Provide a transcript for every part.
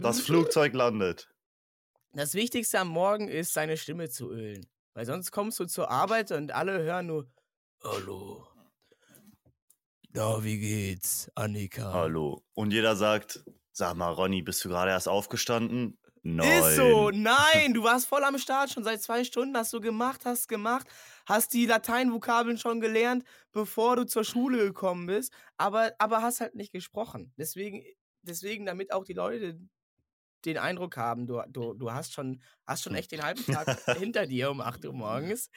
Das Flugzeug landet. Das Wichtigste am Morgen ist, seine Stimme zu ölen. Weil sonst kommst du zur Arbeit und alle hören nur Hallo. Na, wie geht's, Annika? Hallo. Und jeder sagt, sag mal, Ronny, bist du gerade erst aufgestanden? Nein. Ist so, nein, du warst voll am Start, schon seit zwei Stunden hast du gemacht, hast gemacht, hast die Lateinvokabeln schon gelernt, bevor du zur Schule gekommen bist, aber, aber hast halt nicht gesprochen. Deswegen, deswegen, damit auch die Leute den Eindruck haben, du, du, du hast, schon, hast schon echt den halben Tag hinter dir um 8 Uhr morgens,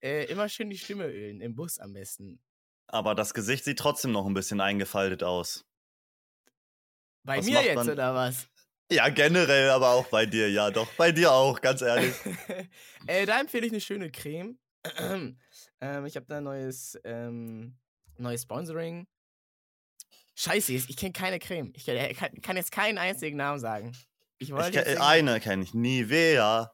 äh, immer schön die Stimme ölen, im Bus am besten. Aber das Gesicht sieht trotzdem noch ein bisschen eingefaltet aus. Bei Was mir jetzt, man- oder was? Ja, generell, aber auch bei dir, ja, doch. Bei dir auch, ganz ehrlich. äh, da empfehle ich eine schöne Creme. Ähm, ich habe da ein neues, ähm, neues Sponsoring. Scheiße, ich kenne keine Creme. Ich kann, kann, kann jetzt keinen einzigen Namen sagen. Ich Ich wollte jetzt irgendwie- eine kenne ich, Nivea.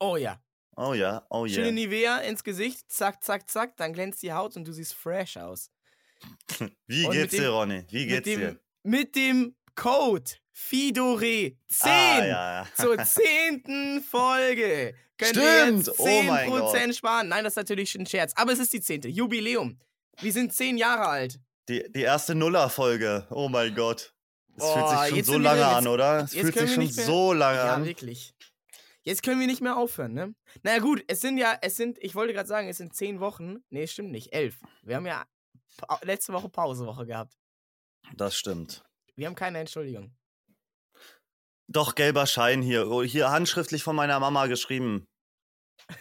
Oh ja. Oh ja, oh Schöne yeah. Nivea ins Gesicht, zack, zack, zack, dann glänzt die Haut und du siehst fresh aus. Wie Und geht's mit dir, dem- Ronny? Wie geht's mit dem, dir? Mit dem Code FIDORE 10 Ah, ja, ja. zur zehnten Folge könnt ihr Stimmt, oh 10% mein Gott. sparen. Nein, das ist natürlich ein Scherz, aber es ist die zehnte. Jubiläum. Wir sind zehn Jahre alt. Die, die erste Nuller-Folge. Oh mein Gott. Es Boah, fühlt sich schon so wir lange jetzt- an, oder? Es jetzt fühlt sich schon mehr- so lange Ja, an. wirklich. Jetzt können wir nicht mehr aufhören, ne? Naja, gut, es sind ja, es sind, ich wollte gerade sagen, es sind zehn Wochen. Nee, stimmt nicht, elf. Wir haben ja letzte Woche Pausewoche gehabt. Das stimmt. Wir haben keine Entschuldigung. Doch, gelber Schein hier. Oh, hier handschriftlich von meiner Mama geschrieben.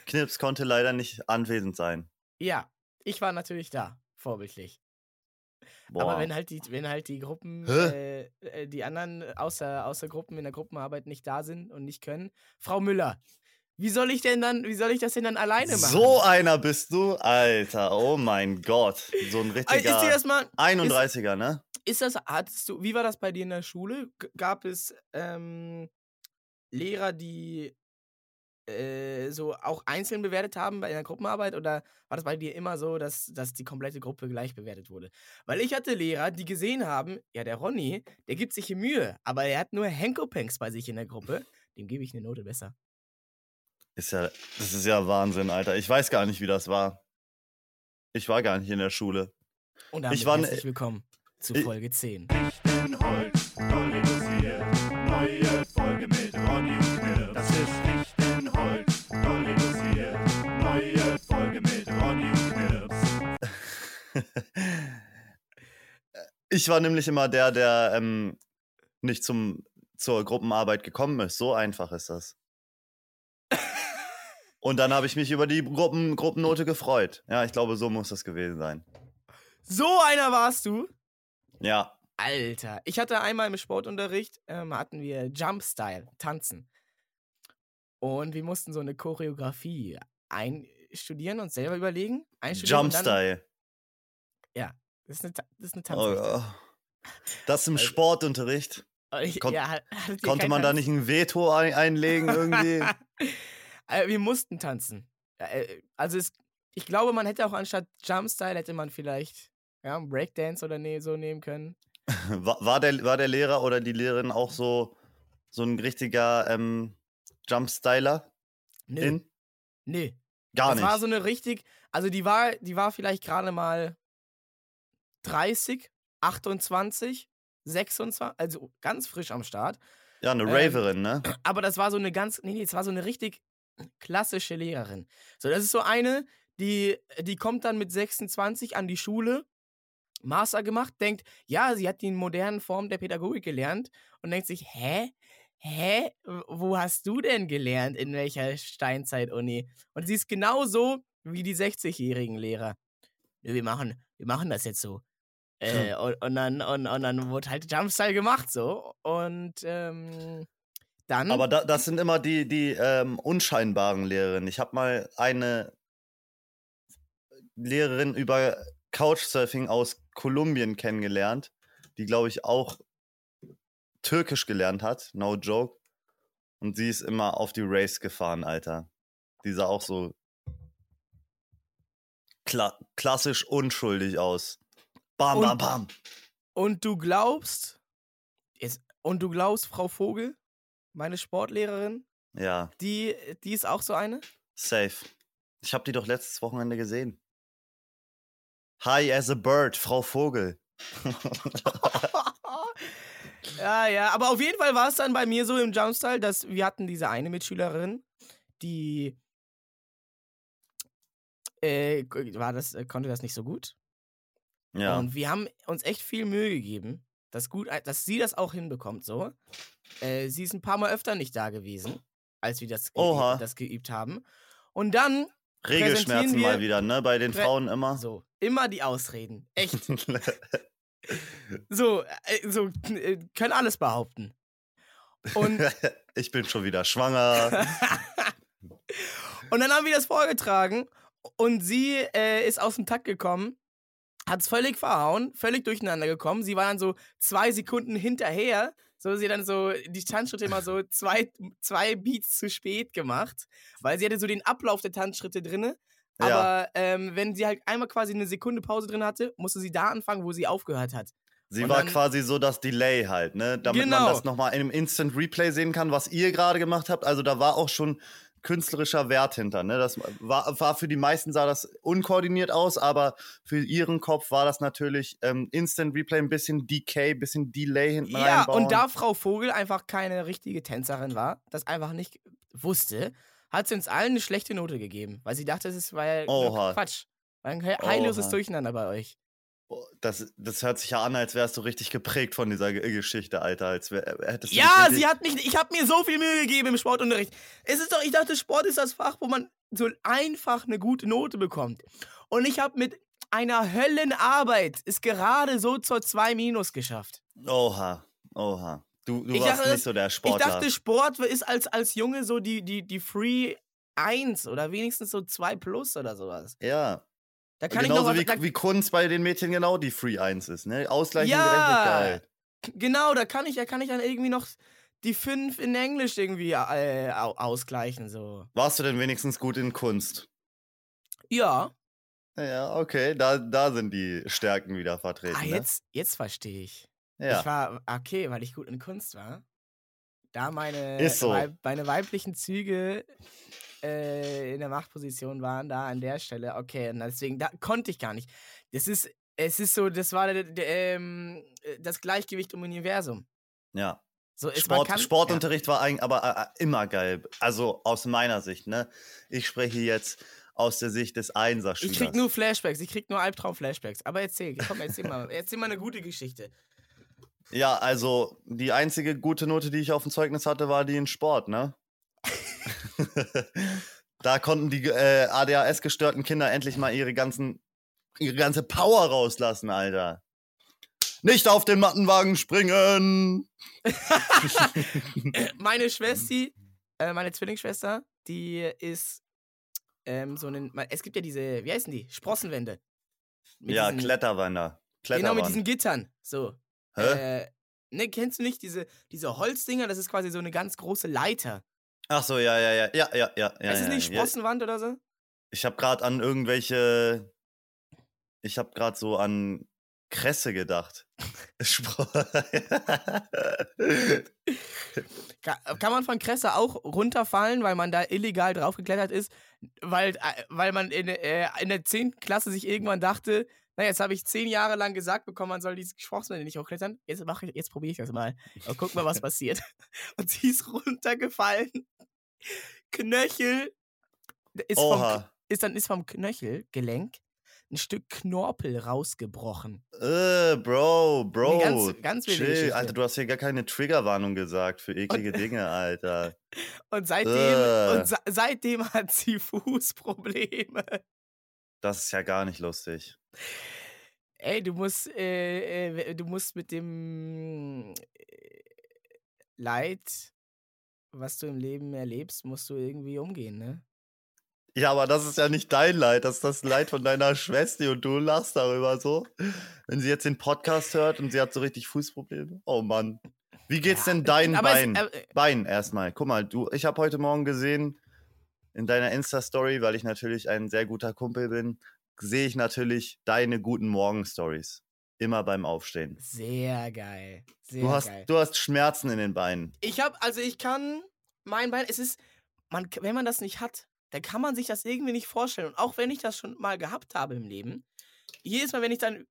Knips konnte leider nicht anwesend sein. Ja, ich war natürlich da, vorbildlich. Boah. Aber wenn halt die, wenn halt die Gruppen, äh, äh, die anderen außer, außer Gruppen in der Gruppenarbeit nicht da sind und nicht können, Frau Müller, wie soll ich denn dann, wie soll ich das denn dann alleine machen? so einer bist du? Alter, oh mein Gott. So ein Ist richtiger dir das mal, 31er, ne? ist das, hattest du, wie war das bei dir in der Schule? Gab es ähm, Lehrer, die äh, so auch einzeln bewertet haben bei der Gruppenarbeit oder war das bei dir immer so, dass, dass die komplette Gruppe gleich bewertet wurde? Weil ich hatte Lehrer, die gesehen haben, ja, der Ronny, der gibt sich Mühe, aber er hat nur Henkopenks bei sich in der Gruppe, dem gebe ich eine Note besser. Ist ja, das ist ja Wahnsinn, Alter. Ich weiß gar nicht, wie das war. Ich war gar nicht in der Schule. Und damit Ich war herzlich willkommen zu ich- Folge 10. in Holz, Dolly dosiert. Neue Folge mit Ronny und Knirps. Das ist nicht in Holz, Dolly. Neue Folge mit Ronny und Knirps. Ich war nämlich immer der, der ähm, nicht zum, zur Gruppenarbeit gekommen ist. So einfach ist das. Und dann habe ich mich über die Gruppen, Gruppennote gefreut. Ja, ich glaube, so muss das gewesen sein. So einer warst du? Ja, Alter, ich hatte einmal im Sportunterricht, ähm, hatten wir Jumpstyle, tanzen. Und wir mussten so eine Choreografie einstudieren und selber überlegen. Jumpstyle. Ja, das ist eine, Ta- das ist eine Oh, Tanzrichtung. ja. Das im Also- Sportunterricht. Ich- kon- ja, Konnte keinen man da Tanz? nicht ein Veto ein einlegen irgendwie? Äh, wir mussten tanzen. Äh, Also es, ich glaube, man hätte auch anstatt Jumpstyle hätte man vielleicht ja, Breakdance oder nee, so nehmen können. War, war, der, war der Lehrer oder die Lehrerin auch so, so ein richtiger ähm, Jumpstyler? Nö, In? nö. Gar das nicht. war so eine richtig, also die war, die war vielleicht gerade mal 30, 28, 26, also ganz frisch am Start. ja, eine ähm, Raverin, ne? Aber das war so eine ganz, nee, nee, es war so eine richtig klassische Lehrerin. So, das ist so eine, die, die kommt dann mit 26 an die Schule, Master gemacht, denkt, ja, sie hat die modernen Formen der Pädagogik gelernt und denkt sich, hä? Hä? Wo hast du denn gelernt? In welcher Steinzeit-Uni? Und sie ist genauso wie die 60-jährigen Lehrer. Nö, wir machen, wir machen das jetzt so. Äh, und, und, dann, und, und dann wurde halt Jumpstyle gemacht so. Und ähm, dann. Aber da, das sind immer die, die ähm, unscheinbaren Lehrerinnen. Ich habe mal eine Lehrerin über Couchsurfing aus Kolumbien kennengelernt, die, glaube ich, auch Türkisch gelernt hat, no joke. Und sie ist immer auf die Race gefahren, Alter. Die sah auch so kla klassisch unschuldig aus. Bam, Und- bam, bam. Und du glaubst, jetzt, und du glaubst, Frau Vogel, meine Sportlehrerin, Ja, die, die ist auch so eine? safe. Ich habe die doch letztes Wochenende gesehen. Hi as a bird, Frau Vogel. ja, ja, aber auf jeden Fall war es dann bei mir so im Jumpstyle, dass wir hatten diese eine Mitschülerin, die äh, war das, äh, konnte das nicht so gut. Ja. Und wir haben uns echt viel Mühe gegeben, dass, gut, dass sie das auch hinbekommt. So. Äh, sie ist ein paar Mal öfter nicht da gewesen, als wir das, Oha. geübt, das geübt haben. Und dann, Regelschmerzen mal wieder, ne? Bei den Frauen immer. so, immer die Ausreden. Echt. so, äh, so äh, können alles behaupten. Und ich bin schon wieder schwanger. und dann haben wir das vorgetragen und sie äh, ist aus dem Takt gekommen, hat es völlig verhauen, völlig durcheinander gekommen. Sie war dann so zwei Sekunden hinterher. So, sie dann so die Tanzschritte immer so zwei, zwei Beats zu spät gemacht, weil sie hatte so den Ablauf der Tanzschritte drinne. Ja. Aber ähm, wenn sie halt einmal quasi eine Sekunde Pause drin hatte, musste sie da anfangen, wo sie aufgehört hat. Sie Und war dann- quasi so das Delay halt, ne? Damit man Genau. das nochmal in einem Instant Replay sehen kann, was ihr gerade gemacht habt. Also da war auch schon künstlerischer Wert hinter, ne? Das war, war für die meisten sah das unkoordiniert aus, aber für ihren Kopf war das natürlich ähm, Instant Replay, ein bisschen Decay, ein bisschen Delay hinten Ja, reinbauen. und da Frau Vogel einfach keine richtige Tänzerin war, das einfach nicht wusste, hat sie uns allen eine schlechte Note gegeben, weil sie dachte, es nur Oha. Quatsch. Ein he- heilloses Oha. Durcheinander bei euch. Oh, Das, das hört sich ja an, als wärst du richtig geprägt von dieser Ge- Geschichte, Alter. Als wär, äh, hättest du Ja, sie hat mich, ich habe mir so viel Mühe gegeben im Sportunterricht. Es ist doch, ich dachte, Sport ist das Fach, wo man so einfach eine gute Note bekommt. Und ich habe mit einer Höllenarbeit es gerade so zur 2 Minus geschafft. Oha, oha. Du, du Ich warst dachte, nicht so der Ich Sportler. dachte, Sport ist als, als Junge so die, die, die Free 1 oder wenigstens so 2 plus oder sowas. ja. Da kann ich Genauso noch was, wie, wie Kunst bei den Mädchen genau die Free 1 ist, ne? Ausgleichen Ja. geil. Genau, da kann ich, da kann ich dann irgendwie noch die 5 in Englisch irgendwie äh, au- ausgleichen. So. Warst du denn wenigstens gut in Kunst? Ja. Ja, okay, da, da sind die Stärken wieder vertreten. Ah, ne? jetzt, jetzt verstehe ich. Ja. Ich war, okay, weil ich gut in Kunst war. Da meine, so. Meine weiblichen Züge äh, in der Machtposition waren, da an der Stelle, okay, und deswegen, da konnte ich gar nicht. Das ist, es ist so, das war der, der, ähm, äh, das Gleichgewicht im Universum. ja. So, es, Sport, kann, Sportunterricht war eigentlich aber äh, äh, immer geil. Also aus meiner Sicht, ne? Ich spreche jetzt aus der Sicht des Ja. Einserschülers. Ich krieg nur Flashbacks, ich krieg nur Albtraum-Flashbacks. Aber erzähl, komm, erzähl mal, erzähl mal eine gute Geschichte. Ja, also die einzige gute Note, die ich auf dem Zeugnis hatte, war die in Sport, ne? da konnten die äh, ADHS-gestörten Kinder endlich mal ihre ganzen ihre ganze Power rauslassen, Alter. Nicht auf den Mattenwagen springen! meine Schwester, äh, meine Zwillingsschwester, die ist ähm, so ein. Es gibt ja diese, wie heißen die? Sprossenwände. Mit ja, diesen- Kletterwander. Genau, mit diesen Gittern. So. Hä? Äh, ne, kennst du nicht diese, diese Holzdinger? Das ist quasi so eine ganz große Leiter. Ach so, ja, ja, ja, ja, ja, ja. ja ist es ja, nicht ja. Sprossenwand oder so? Ich habe gerade an irgendwelche. Ich habe gerade so an Kresse gedacht. Kann man von Kresse auch runterfallen, weil man da illegal draufgeklettert ist, weil, äh, weil man in, äh, in der 10. Klasse sich irgendwann dachte, na, jetzt habe ich zehn Jahre lang gesagt bekommen, man soll diese Sprossenwände nicht hochklettern. Jetzt, mach ich- jetzt probiere ich das mal. Und guck mal, was passiert. Und sie ist runtergefallen. Knöchel ist vom, ist dann ist vom Knöchelgelenk ein Stück Knorpel rausgebrochen. Äh, Bro, Bro. Nee, ganz- ganz chill. Geschichte. Alter, du hast hier gar keine Triggerwarnung gesagt für eklige Dinge, Alter. Und seitdem, Äh. und se seitdem hat sie Fußprobleme. Das ist ja gar nicht lustig. Ey, du musst, äh, äh, du musst mit dem äh, Leid, was du im Leben erlebst, musst du irgendwie umgehen, ne? Ja, aber das ist ja nicht dein Leid, das ist das Leid von deiner Schwester und du lachst darüber so. Wenn sie jetzt den Podcast hört und sie hat so richtig Fußprobleme. Oh Mann. Wie geht's Ja, denn dein aber es- Bein? äh, Bein erstmal. Guck mal, du, ich habe heute Morgen gesehen in deiner Insta-Story, weil ich natürlich ein sehr guter Kumpel bin, sehe ich natürlich deine guten Morgen-Stories. Immer beim Aufstehen. Sehr geil. Sehr Du hast, geil. du hast Schmerzen in den Beinen. Ich habe, also ich kann, mein Bein, es ist, man, wenn man das nicht hat, dann kann man sich das irgendwie nicht vorstellen. Und auch wenn ich das schon mal gehabt habe im Leben, jedes Mal, wenn ich dann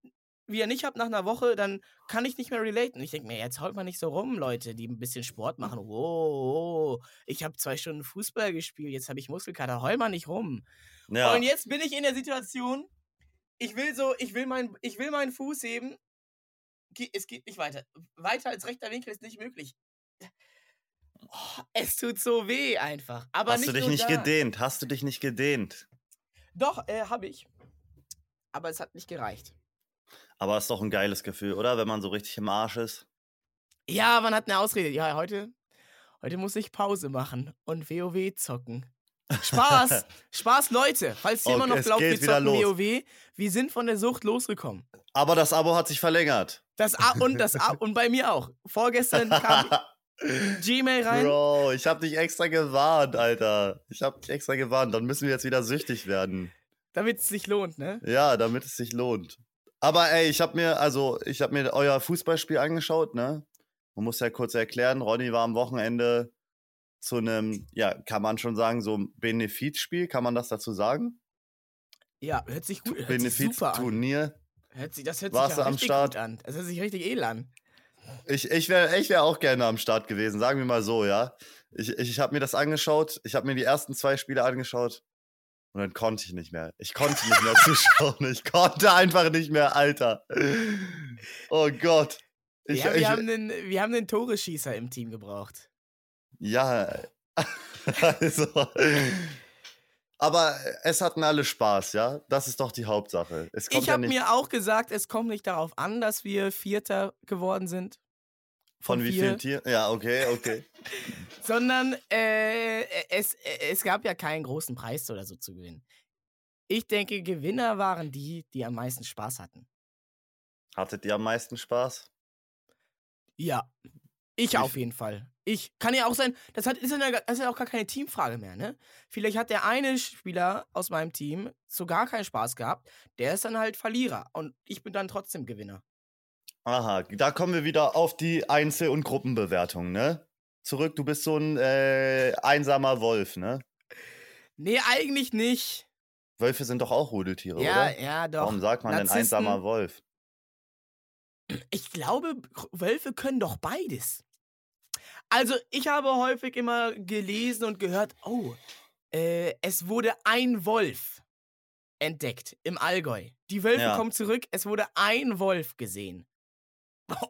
wieder nicht habe nach einer Woche, dann kann ich nicht mehr relaten. Ich denke mir, jetzt haut man nicht so rum, Leute, die ein bisschen Sport machen. Wow, wow ich habe zwei Stunden Fußball gespielt, jetzt habe ich Muskelkater, heul mal nicht rum. Ja. Und jetzt bin ich in der Situation, ich will so, ich will, mein, ich will meinen Fuß heben. Es geht nicht weiter. Weiter als rechter Winkel ist nicht möglich. Oh, es tut so weh einfach. Aber Hast du dich nicht da. gedehnt? Hast du dich nicht gedehnt? Doch, äh, habe ich. Aber es hat nicht gereicht. Aber ist doch ein geiles Gefühl, oder? Wenn man so richtig im Arsch ist. Ja, man hat eine Ausrede. Ja, heute, heute muss ich Pause machen und WoW zocken. Spaß! Spaß, Leute! Falls ihr immer Okay, noch es glaubt, wir zocken. WoW, wir sind von der Sucht losgekommen. Aber das Abo hat sich verlängert. Das A und das A und bei mir auch. Vorgestern kam Gmail rein. Bro, ich hab dich extra gewarnt, Alter. Ich hab dich extra gewarnt. Dann müssen wir jetzt wieder süchtig werden. Damit es sich lohnt, ne? Ja, damit es sich lohnt. Aber ey, ich hab mir, also, ich hab mir euer Fußballspiel angeschaut, ne? Man muss ja kurz erklären, Ronny war am Wochenende zu einem, ja, kann man schon sagen, so ein Benefizspiel, kann man das dazu sagen? Ja, hört sich gut, hört sich super an. Benefizturnier. Hört sich, das hört Warst sich ja du am richtig Start? gut an. Das hört sich richtig edel an. Ich, ich wäre ich wär auch gerne am Start gewesen, sagen wir mal so, ja. Ich, ich, ich habe mir das angeschaut, ich habe mir die ersten zwei Spiele angeschaut und dann konnte ich nicht mehr. Ich konnte nicht mehr zuschauen. Ich konnte einfach nicht mehr, Alter. Oh Gott. Ich, ja, wir, ich, haben einen, wir haben einen Toreschießer im Team gebraucht. ja, also. Aber es hatten alle Spaß, ja. Das ist doch die Hauptsache. Ich ja habe mir auch gesagt, es kommt nicht darauf an, dass wir Vierter geworden sind. Von wie vielen Tieren. Ja, okay, okay. Sondern äh, es, es gab ja keinen großen Preis oder so zu gewinnen. Ich denke, Gewinner waren die, die am meisten Spaß hatten. Hattet ihr am meisten Spaß? Ja. Ich Wie auf jeden Fall. Ich kann ja auch sein, das, hat, ist, ja, das ist ja auch gar keine Teamfrage mehr, ne? Vielleicht hat der eine Spieler aus meinem Team so gar keinen Spaß gehabt, der ist dann halt Verlierer und ich bin dann trotzdem Gewinner. Aha, da kommen wir wieder auf die Einzel- und Gruppenbewertung, ne? Zurück, du bist so ein äh, einsamer Wolf, ne? Nee, eigentlich nicht. Wölfe sind doch auch Rudeltiere, Ja, oder? ja, doch. Warum sagt man denn einsamer Wolf? Ich glaube, Wölfe können doch beides. Also, ich habe häufig immer gelesen und gehört, oh, äh, es wurde ein Wolf entdeckt im Allgäu. Die Wölfe Ja. kommen zurück, es wurde ein Wolf gesehen.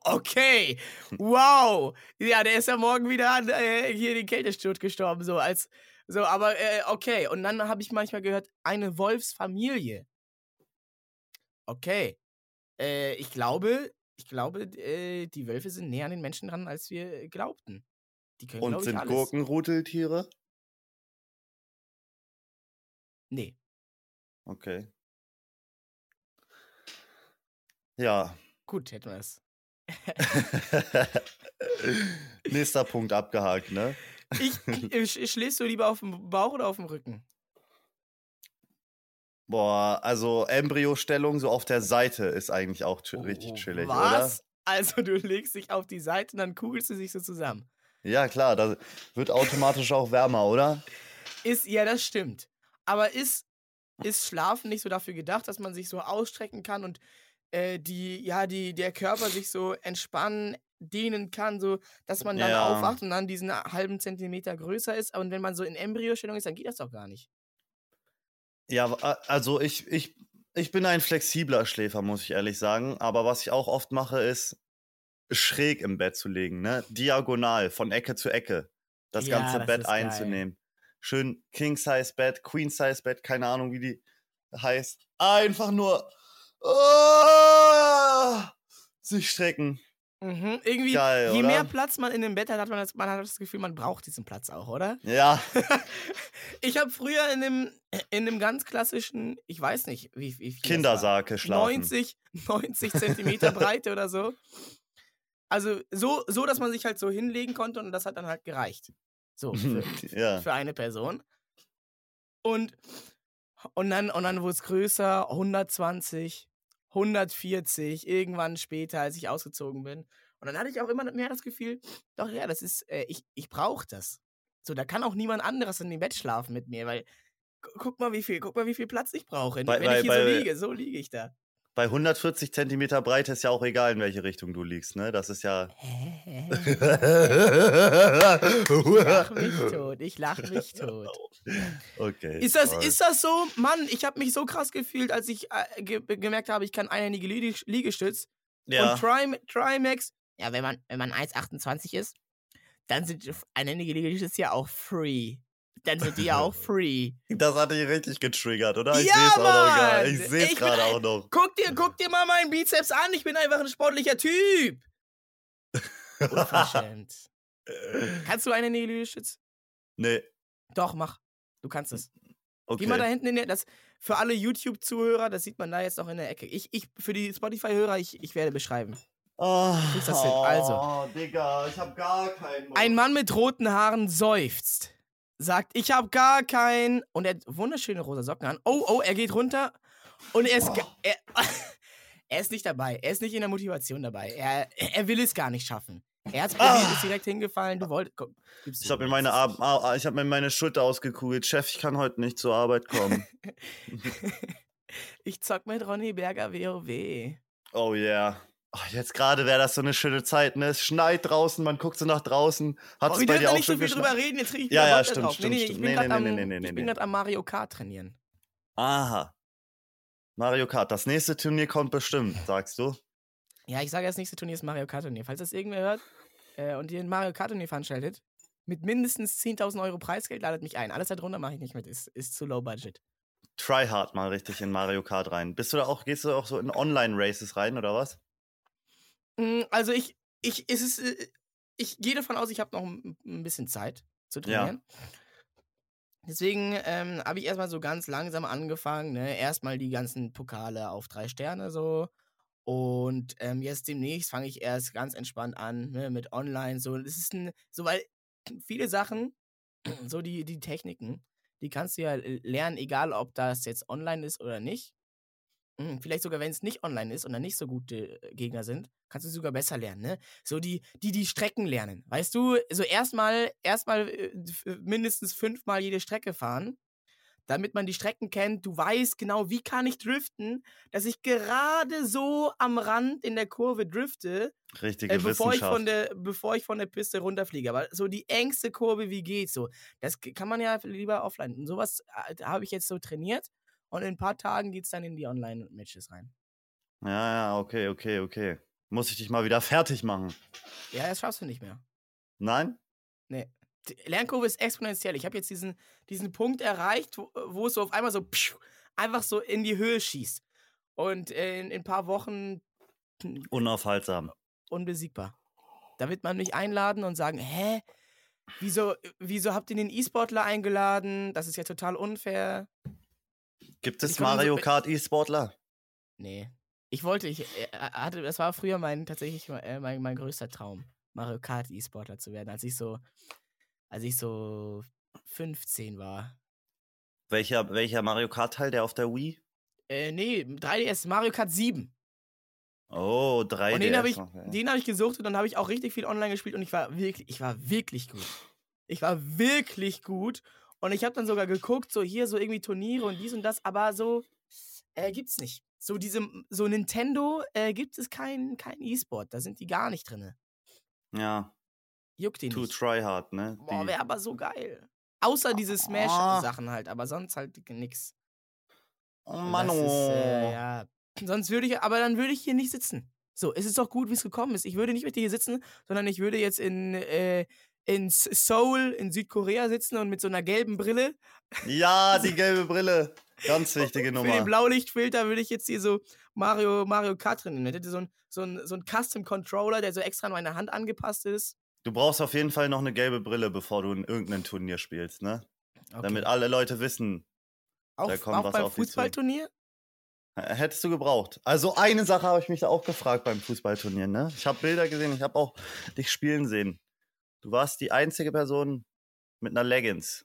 Okay, wow. Ja, der ist ja morgen wieder an äh, hier den Kältesturz gestorben, so als so, aber äh, okay. Und dann habe ich manchmal gehört, eine Wolfsfamilie. Okay. Äh, ich glaube, ich glaube, äh, die Wölfe sind näher an den Menschen dran, als wir glaubten. Die können, Und sind alles. Gurken Rudeltiere? Nee. Okay. Ja. Gut, hätten wir es. Nächster Punkt abgehakt, ne? Ich, ich, sch- schläfst du lieber auf dem Bauch oder auf dem Rücken? Boah, also Embryostellung so auf der Seite ist eigentlich auch chi- richtig Oh, chillig, Was? Also du legst dich auf die Seite und dann kugelst du sich so zusammen. oder? Ja, klar, da wird automatisch auch wärmer, oder? Ist, ja, das stimmt. Aber ist, ist Schlafen nicht so dafür gedacht, dass man sich so ausstrecken kann und äh, die, ja, die, der Körper sich so entspannen, dehnen kann, so dass man dann Ja. aufwacht und dann diesen halben Zentimeter größer ist. Und wenn man so in Embryostellung ist, dann geht das doch gar nicht. Ja, also ich, ich, ich bin ein flexibler Schläfer, muss ich ehrlich sagen. Aber was ich auch oft mache, ist schräg im Bett zu legen, ne? Diagonal, von Ecke zu Ecke. Das Ja, ganze das Bett geil. einzunehmen. Schön King-Size-Bett, Queen-Size-Bett, keine Ahnung, wie die heißt. Einfach nur oh, sich strecken. Mhm. Irgendwie, Geil, je oder? mehr Platz man in dem Bett hat, hat man das, man hat das Gefühl, man braucht diesen Platz auch, oder? Ja, Ich habe früher in einem, in einem ganz klassischen, ich weiß nicht, wie, wie viel. das war, Kindersake schlafen. 90, 90 Zentimeter Breite oder so. Also so, so, dass man sich halt so hinlegen konnte und das hat dann halt gereicht. So, für, ja. für eine Person. Und, und dann, und dann wurde es größer, 120, 140, irgendwann später, als ich ausgezogen bin. Und dann hatte ich auch immer mehr das Gefühl, doch ja, das ist, äh, ich, ich brauche das. So, da kann auch niemand anderes in dem Bett schlafen mit mir, weil gu- guck mal, wie viel, guck mal, wie viel Platz ich brauche. Wenn bei- ich hier so bei- liege, so liege ich da. Bei 140 Zentimeter Breite ist ja auch egal, in welche Richtung du liegst, ne? Das ist ja. Ich lach mich tot, ich lach mich tot. okay. Ist das, ist das so? Mann, ich habe mich so krass gefühlt, als ich äh, ge gemerkt habe, ich kann einhändige Lieg Liegestütz. ja. Und Trim Trimax, ja, wenn man, wenn man 1,28 ist, dann sind einhändige Liegestütze ja auch free. Dann sind die ja auch free. Das hat dich richtig getriggert, oder? Ich Ja, sehe es auch noch gar. Mann! Ich sehe es Ich bin gerade auch noch. Guck dir, guck dir mal meinen Bizeps an, ich bin einfach ein sportlicher Typ. Unverschämt. Kannst du einhändige Liegestütz? nee, Doch, mach. Du kannst es. okay. Geh mal da hinten in der, das, für alle YouTube-Zuhörer, das sieht man da jetzt noch in der Ecke. Ich, ich, für die Spotify-Hörer, ich, ich werde beschreiben. Oh, das hin. Also. Oh, Digga, ich hab gar keinen Bock. Ein Mann mit roten Haaren seufzt, sagt, ich habe gar keinen. Und er hat wunderschöne rosa Socken an. Oh, oh, er geht runter und er ist, er, er ist nicht dabei. Er ist nicht in der Motivation dabei. Er, er will es gar nicht schaffen. Er hat Ah. ist direkt hingefallen. Du wolltest. komm, Ich habe mir meine, ah, ich hab mir meine Schulter ausgekugelt. Chef, ich kann heute nicht zur Arbeit kommen. Ich zock mit Ronny Berger WoW. oh yeah. Oh, jetzt gerade wäre das so eine schöne Zeit, ne? Es schneit draußen, man guckt so nach draußen. Hat Oh, wir bei dürfen dir auch nicht so viel drüber reden, jetzt kriege ich Ja, ja, stimmt, drauf. stimmt, nee, nee, stimmt. Ich bin Nee, gerade nee, am, nee, nee, nee, ich nee, am Mario Kart trainieren. Aha. Mario Kart, das nächste Turnier kommt bestimmt, sagst du? Ja, ich sage, das nächste Turnier ist Mario Kart Turnier. Falls das irgendwer hört äh, und ihr ein Mario Kart Turnier veranstaltet, mit mindestens 10.000 Euro Preisgeld ladet mich ein. Alles darunter mache ich nicht mit, ist, ist zu low budget. Try hard mal richtig in Mario Kart rein. Bist du da auch, gehst du auch so in Online-Races rein, oder was? Mm, Also ich, ich, ist es, äh, ich gehe davon aus, ich habe noch ein, bisschen Zeit zu Ja. trainieren. Deswegen ähm, habe ich erstmal so ganz langsam angefangen, ne? Erstmal die ganzen Pokale auf drei Sterne so. Und ähm, jetzt demnächst fange ich erst ganz entspannt an, ne, mit online. So, das ist ein, so, weil viele Sachen, so die, die Techniken, die kannst du ja lernen, egal ob das jetzt online ist oder nicht. Mm, Vielleicht sogar, wenn es nicht online ist und dann nicht so gute äh, Gegner sind, kannst du sogar besser lernen, ne? So die, die die Strecken lernen. Weißt du, so erstmal, erstmal äh, äh, mindestens fünfmal jede Strecke fahren, damit man die Strecken kennt. Du weißt genau, wie kann ich driften, dass ich gerade so am Rand in der Kurve drifte, Richtige äh, bevor, ich von der, bevor ich von der Piste runterfliege. Aber so die engste Kurve, wie geht's so? Das kann man ja lieber offline. Und sowas habe ich jetzt so trainiert. Und in ein paar Tagen geht's dann in die Online-Matches rein. ja, ja, okay, okay, okay. Muss ich dich mal wieder fertig machen? Ja, das schaffst du nicht mehr. Nein? Die Lernkurve ist exponentiell. Ich habe jetzt diesen, diesen Punkt erreicht, wo, wo es so auf einmal so pschuh, einfach so in die Höhe schießt. Und in, in ein paar Wochen Unaufhaltsam. unbesiegbar. Da wird man mich einladen und sagen, hä? Wieso, wieso habt ihr den E-Sportler eingeladen? Das ist ja total unfair. Gibt es komm so- Mario Kart E-Sportler? Nee. Ich wollte, ich äh, hatte, das war früher mein tatsächlich äh, mein, mein größter Traum, Mario Kart E-Sportler zu werden, als ich so, als ich so 15 war. Welcher, welcher Mario Kart-Teil, der auf der Wii? Äh, nee, 3DS, Mario Kart 7. Oh, 3 Und den habe ich, den habe ich gesucht und dann habe ich auch richtig viel online gespielt und ich war wirklich, ich war wirklich gut. Ich war wirklich gut. Und ich habe dann sogar geguckt, so hier so irgendwie Turniere und dies und das, aber so äh, gibt's nicht. So diese, so Nintendo äh, gibt es kein, kein E-Sport. Da sind die gar nicht drinne. Ja, Juckt die to nicht. try hard, ne? Boah, wäre aber so geil. Außer diese Ah. Smash-Sachen halt, aber sonst halt nix. oh Mann, ist, oh. äh, ja. Sonst würde ich, aber dann würde ich hier nicht sitzen. So, es ist doch gut, wie es gekommen ist. Ich würde nicht mit dir hier sitzen, sondern ich würde jetzt in, äh, in Seoul in Südkorea sitzen und mit so einer gelben Brille. Ja, die gelbe Brille. Ganz wichtige Für den Nummer. Blaulichtfilter würde ich jetzt hier so Mario, Mario Kart drin. Ich hätte so ein, so ein, so ein Custom-Controller, der so extra an meine Hand angepasst ist. Du brauchst auf jeden Fall noch eine gelbe Brille, bevor du in irgendeinem Turnier spielst, ne? Okay. Damit alle Leute wissen, auch da kommt auch was beim auf. Fußballturnier? Hättest du gebraucht. Also eine Sache habe ich mich da auch gefragt beim Fußballturnier, ne? Ich habe Bilder gesehen, ich habe auch dich spielen sehen. Du warst die einzige Person mit einer Leggings.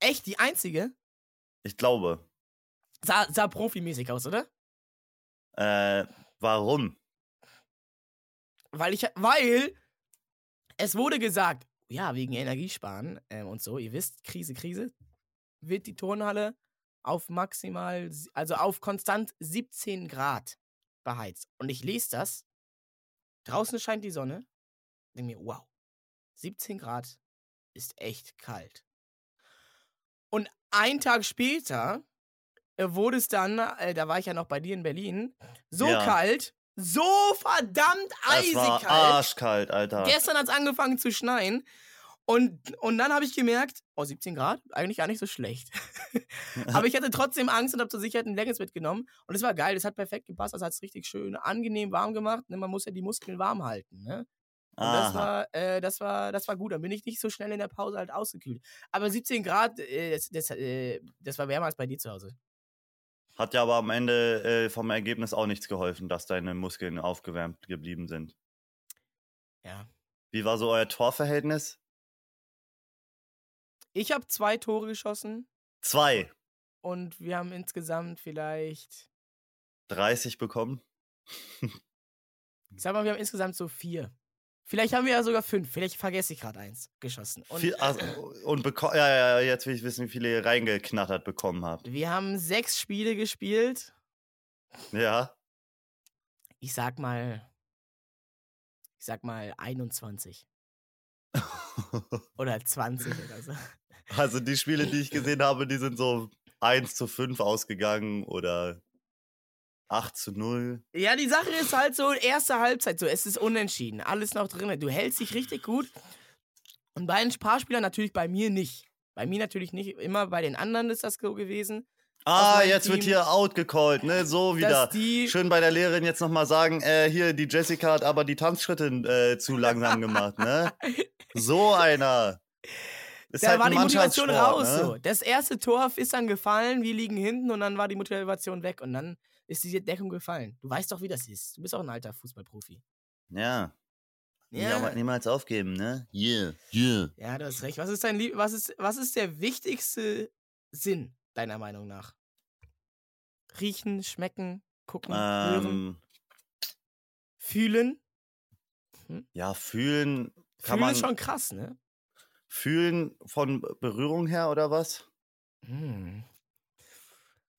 Echt, die einzige? Ich glaube. Sah, sah profimäßig aus, oder? Äh, warum? Weil ich, weil es wurde gesagt, ja, wegen Energiesparen ähm, und so, ihr wisst, Krise, Krise, wird die Turnhalle auf maximal, also auf konstant 17 Grad beheizt. Und ich lese das, draußen scheint die Sonne, denke mir, wow, 17 Grad ist echt kalt. Und ein Tag später wurde es dann, äh, da war ich ja noch bei dir in Berlin, so Ja. kalt, so verdammt eisig Es kalt. arschkalt, Alter. Gestern hat es angefangen zu schneien. Und, und dann habe ich gemerkt, oh, 17 Grad, eigentlich gar nicht so schlecht. Aber ich hatte trotzdem Angst und habe zur Sicherheit ein längeres mitgenommen. Und es war geil, das hat perfekt gepasst. Das hat es richtig schön angenehm warm gemacht. Ne? Man muss ja die Muskeln warm halten. Ne? Und das war, äh, das, war, das war gut. Dann bin ich nicht so schnell in der Pause halt ausgekühlt. Aber 17 Grad, äh, das, das, äh, das war wärmer als bei dir zu Hause. Hat ja aber am Ende äh, vom Ergebnis auch nichts geholfen, dass deine Muskeln aufgewärmt geblieben sind. Ja. Wie war so euer Torverhältnis? Ich habe zwei Tore geschossen Zwei. und wir haben insgesamt vielleicht, 30 bekommen. ich sag mal, wir haben insgesamt so vier. Vielleicht haben wir ja sogar fünf. Vielleicht vergesse ich gerade eins geschossen. Und Viel, also, und ja, ja, jetzt will ich wissen, wie viele ihr reingeknattert bekommen habt. wir haben sechs Spiele gespielt. Ja. Ich sag mal, ich sag mal 21 oder 20 oder so. Also die Spiele, die ich gesehen habe, die sind so 1 zu 5 ausgegangen oder 8 zu 0. Ja, die Sache ist halt so, erste Halbzeit so, es ist unentschieden, alles noch drin. Du hältst dich richtig gut. Und bei ein paar Spielern natürlich bei mir nicht. Bei mir natürlich nicht, immer bei den anderen ist das so gewesen. Ah, jetzt wird Team, hier outgecallt, ne? So wieder. Die, Schön bei der Lehrerin jetzt nochmal sagen, äh, hier, die Jessica hat aber die Tanzschritte äh, zu langsam gemacht, ne? So einer. Ist da halt war die Motivation raus. ne? So. Das erste Tor ist dann gefallen, wir liegen hinten und dann war die Motivation weg und dann ist diese Deckung gefallen. Du weißt doch, wie das ist. Du bist auch ein alter Fußballprofi. Ja. Ja, ja. Niemals aufgeben, ne? Yeah, yeah. ja, du hast recht. Was ist, dein Lieb was, ist, was ist der wichtigste Sinn, deiner Meinung nach? Riechen, schmecken, gucken, hören, Ähm, fühlen. ja, fühlen. Kann Fühlen man ist schon krass, ne? fühlen von Berührung her oder was? Hm.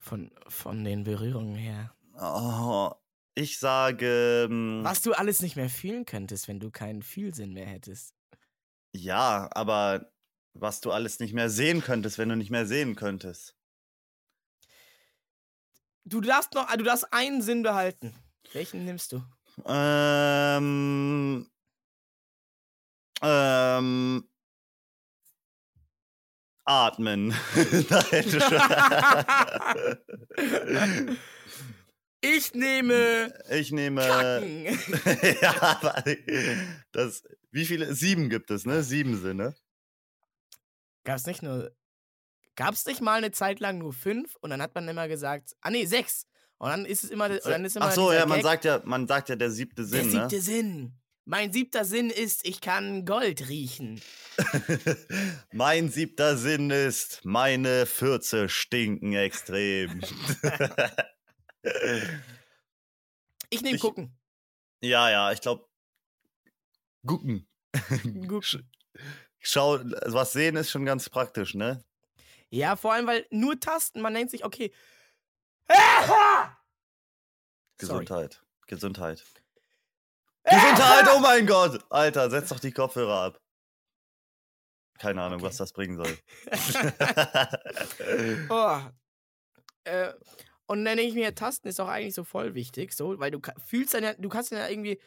Von, von den Berührungen her. Oh, ich sage. ähm, Was du alles nicht mehr fühlen könntest, wenn du keinen Fühlsinn mehr hättest. Ja, aber was du alles nicht mehr sehen könntest, wenn du nicht mehr sehen könntest. Du darfst noch, du darfst einen Sinn behalten. Welchen nimmst du? Ähm. Ähm. Atmen. Ich nehme ich nehme. Ja, aber das. Wie viele? Sieben gibt es, ne? Sieben Sinne. Gab's nicht nur. Gab's nicht mal eine Zeit lang nur fünf und dann hat man immer gesagt, ah nee, sechs. Und dann ist es immer, dann ist immer Ach so, ja, man Gag, sagt ja, man sagt ja der siebte der Sinn, siebte ne? Sinn. Mein siebter Sinn ist, ich kann Gold riechen. mein siebter Sinn ist, meine Fürze stinken extrem. Ich nehme gucken. ja, ja, ich glaube. Gucken. gucken. Schau, was sehen ist schon ganz praktisch, ne? Ja, vor allem, weil nur Tasten, man denkt sich, okay. Sorry. Gesundheit. Gesundheit. Oh mein Gott! Alter, setz doch die Kopfhörer ab. Keine Ahnung, Okay. was das bringen soll. Oh. Äh, und dann denke ich mir, Tasten ist auch eigentlich so voll wichtig, so, weil du fühlst dann ja, du kannst dann ja irgendwie,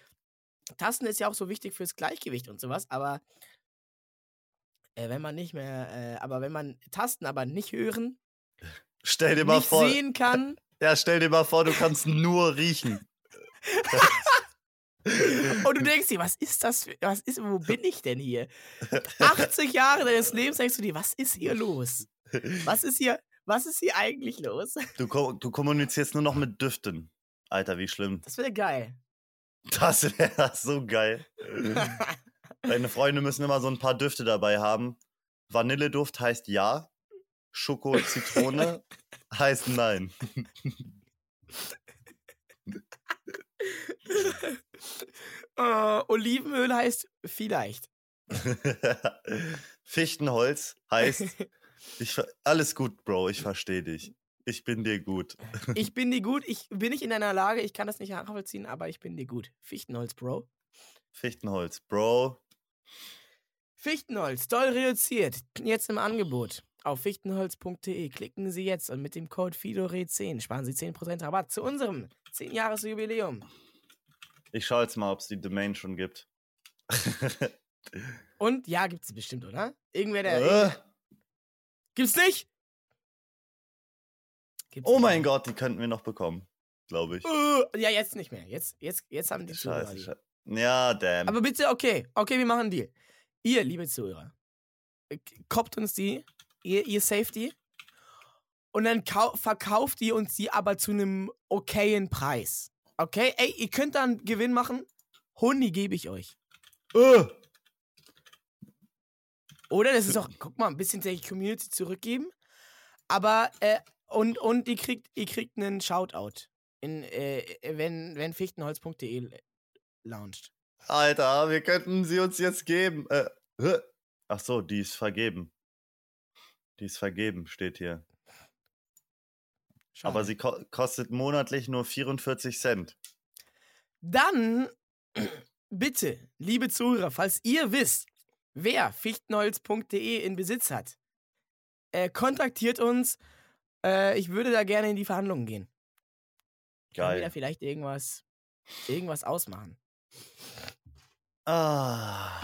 Tasten ist ja auch so wichtig fürs Gleichgewicht und sowas, aber äh, wenn man nicht mehr, äh, aber wenn man Tasten aber nicht hören, stell dir mal nicht vor. sehen kann Ja, stell dir mal vor, du kannst nur riechen. und du denkst dir, was ist das, für, was ist, wo bin ich denn hier? 80 Jahre deines Lebens denkst du dir, was ist hier los? Was ist hier, was ist hier eigentlich los? Du, ko du kommunizierst nur noch mit Düften. Alter, wie schlimm. Das wäre geil. Das wäre so geil. Deine Freunde müssen immer so ein paar Düfte dabei haben. Vanilleduft heißt ja. Schoko Zitrone heißt nein. Äh, Olivenöl heißt vielleicht. Fichtenholz heißt, ich, alles gut, Bro, ich verstehe dich. Ich bin dir gut. Ich bin dir gut, ich bin nicht in einer Lage, ich kann das nicht nachvollziehen, aber ich bin dir gut. Fichtenholz, Bro. Fichtenholz, Bro. Fichtenholz, doll reduziert. Jetzt im Angebot. Auf fichtenholz.de klicken Sie jetzt und mit dem Code FIDORE10 sparen Sie 10% Rabatt zu unserem 10-Jahres-Jubiläum. Ich schaue jetzt mal, ob es die Domain schon gibt. Und ja, gibt's sie bestimmt, oder? Irgendwer, der. äh, Gibt's nicht? Gibt's oh nicht. mein Gott, die könnten wir noch bekommen, glaube ich. Äh, ja, jetzt nicht mehr. Jetzt, jetzt, jetzt haben die Zuhörer Scheiße, die. scheiße. Ja, damn. Aber bitte, okay. Okay, wir machen einen Deal. Ihr, liebe Zuhörer, koppt uns die, ihr, ihr die und dann kau- verkauft ihr uns die aber zu einem okayen Preis. Okay? Ey, ihr könnt dann Gewinn machen. Hundi gebe ich euch. Äh, Oder? Das ist auch, guck mal, ein bisschen der Community zurückgeben. Aber, äh, und, und ihr kriegt, ihr kriegt einen Shoutout. In, äh, wenn, wenn fichtenholz.de launcht. Alter, wir könnten sie uns jetzt geben. Äh. Ach so, die ist vergeben. Die ist vergeben, steht hier. Aber Schade. sie ko kostet monatlich nur 44 Cent. Dann bitte, liebe Zuhörer, falls ihr wisst, wer fichtenholz.de in Besitz hat, äh, kontaktiert uns. Äh, ich würde da gerne in die Verhandlungen gehen. Können wir da Geil. vielleicht irgendwas, irgendwas ausmachen? Ah.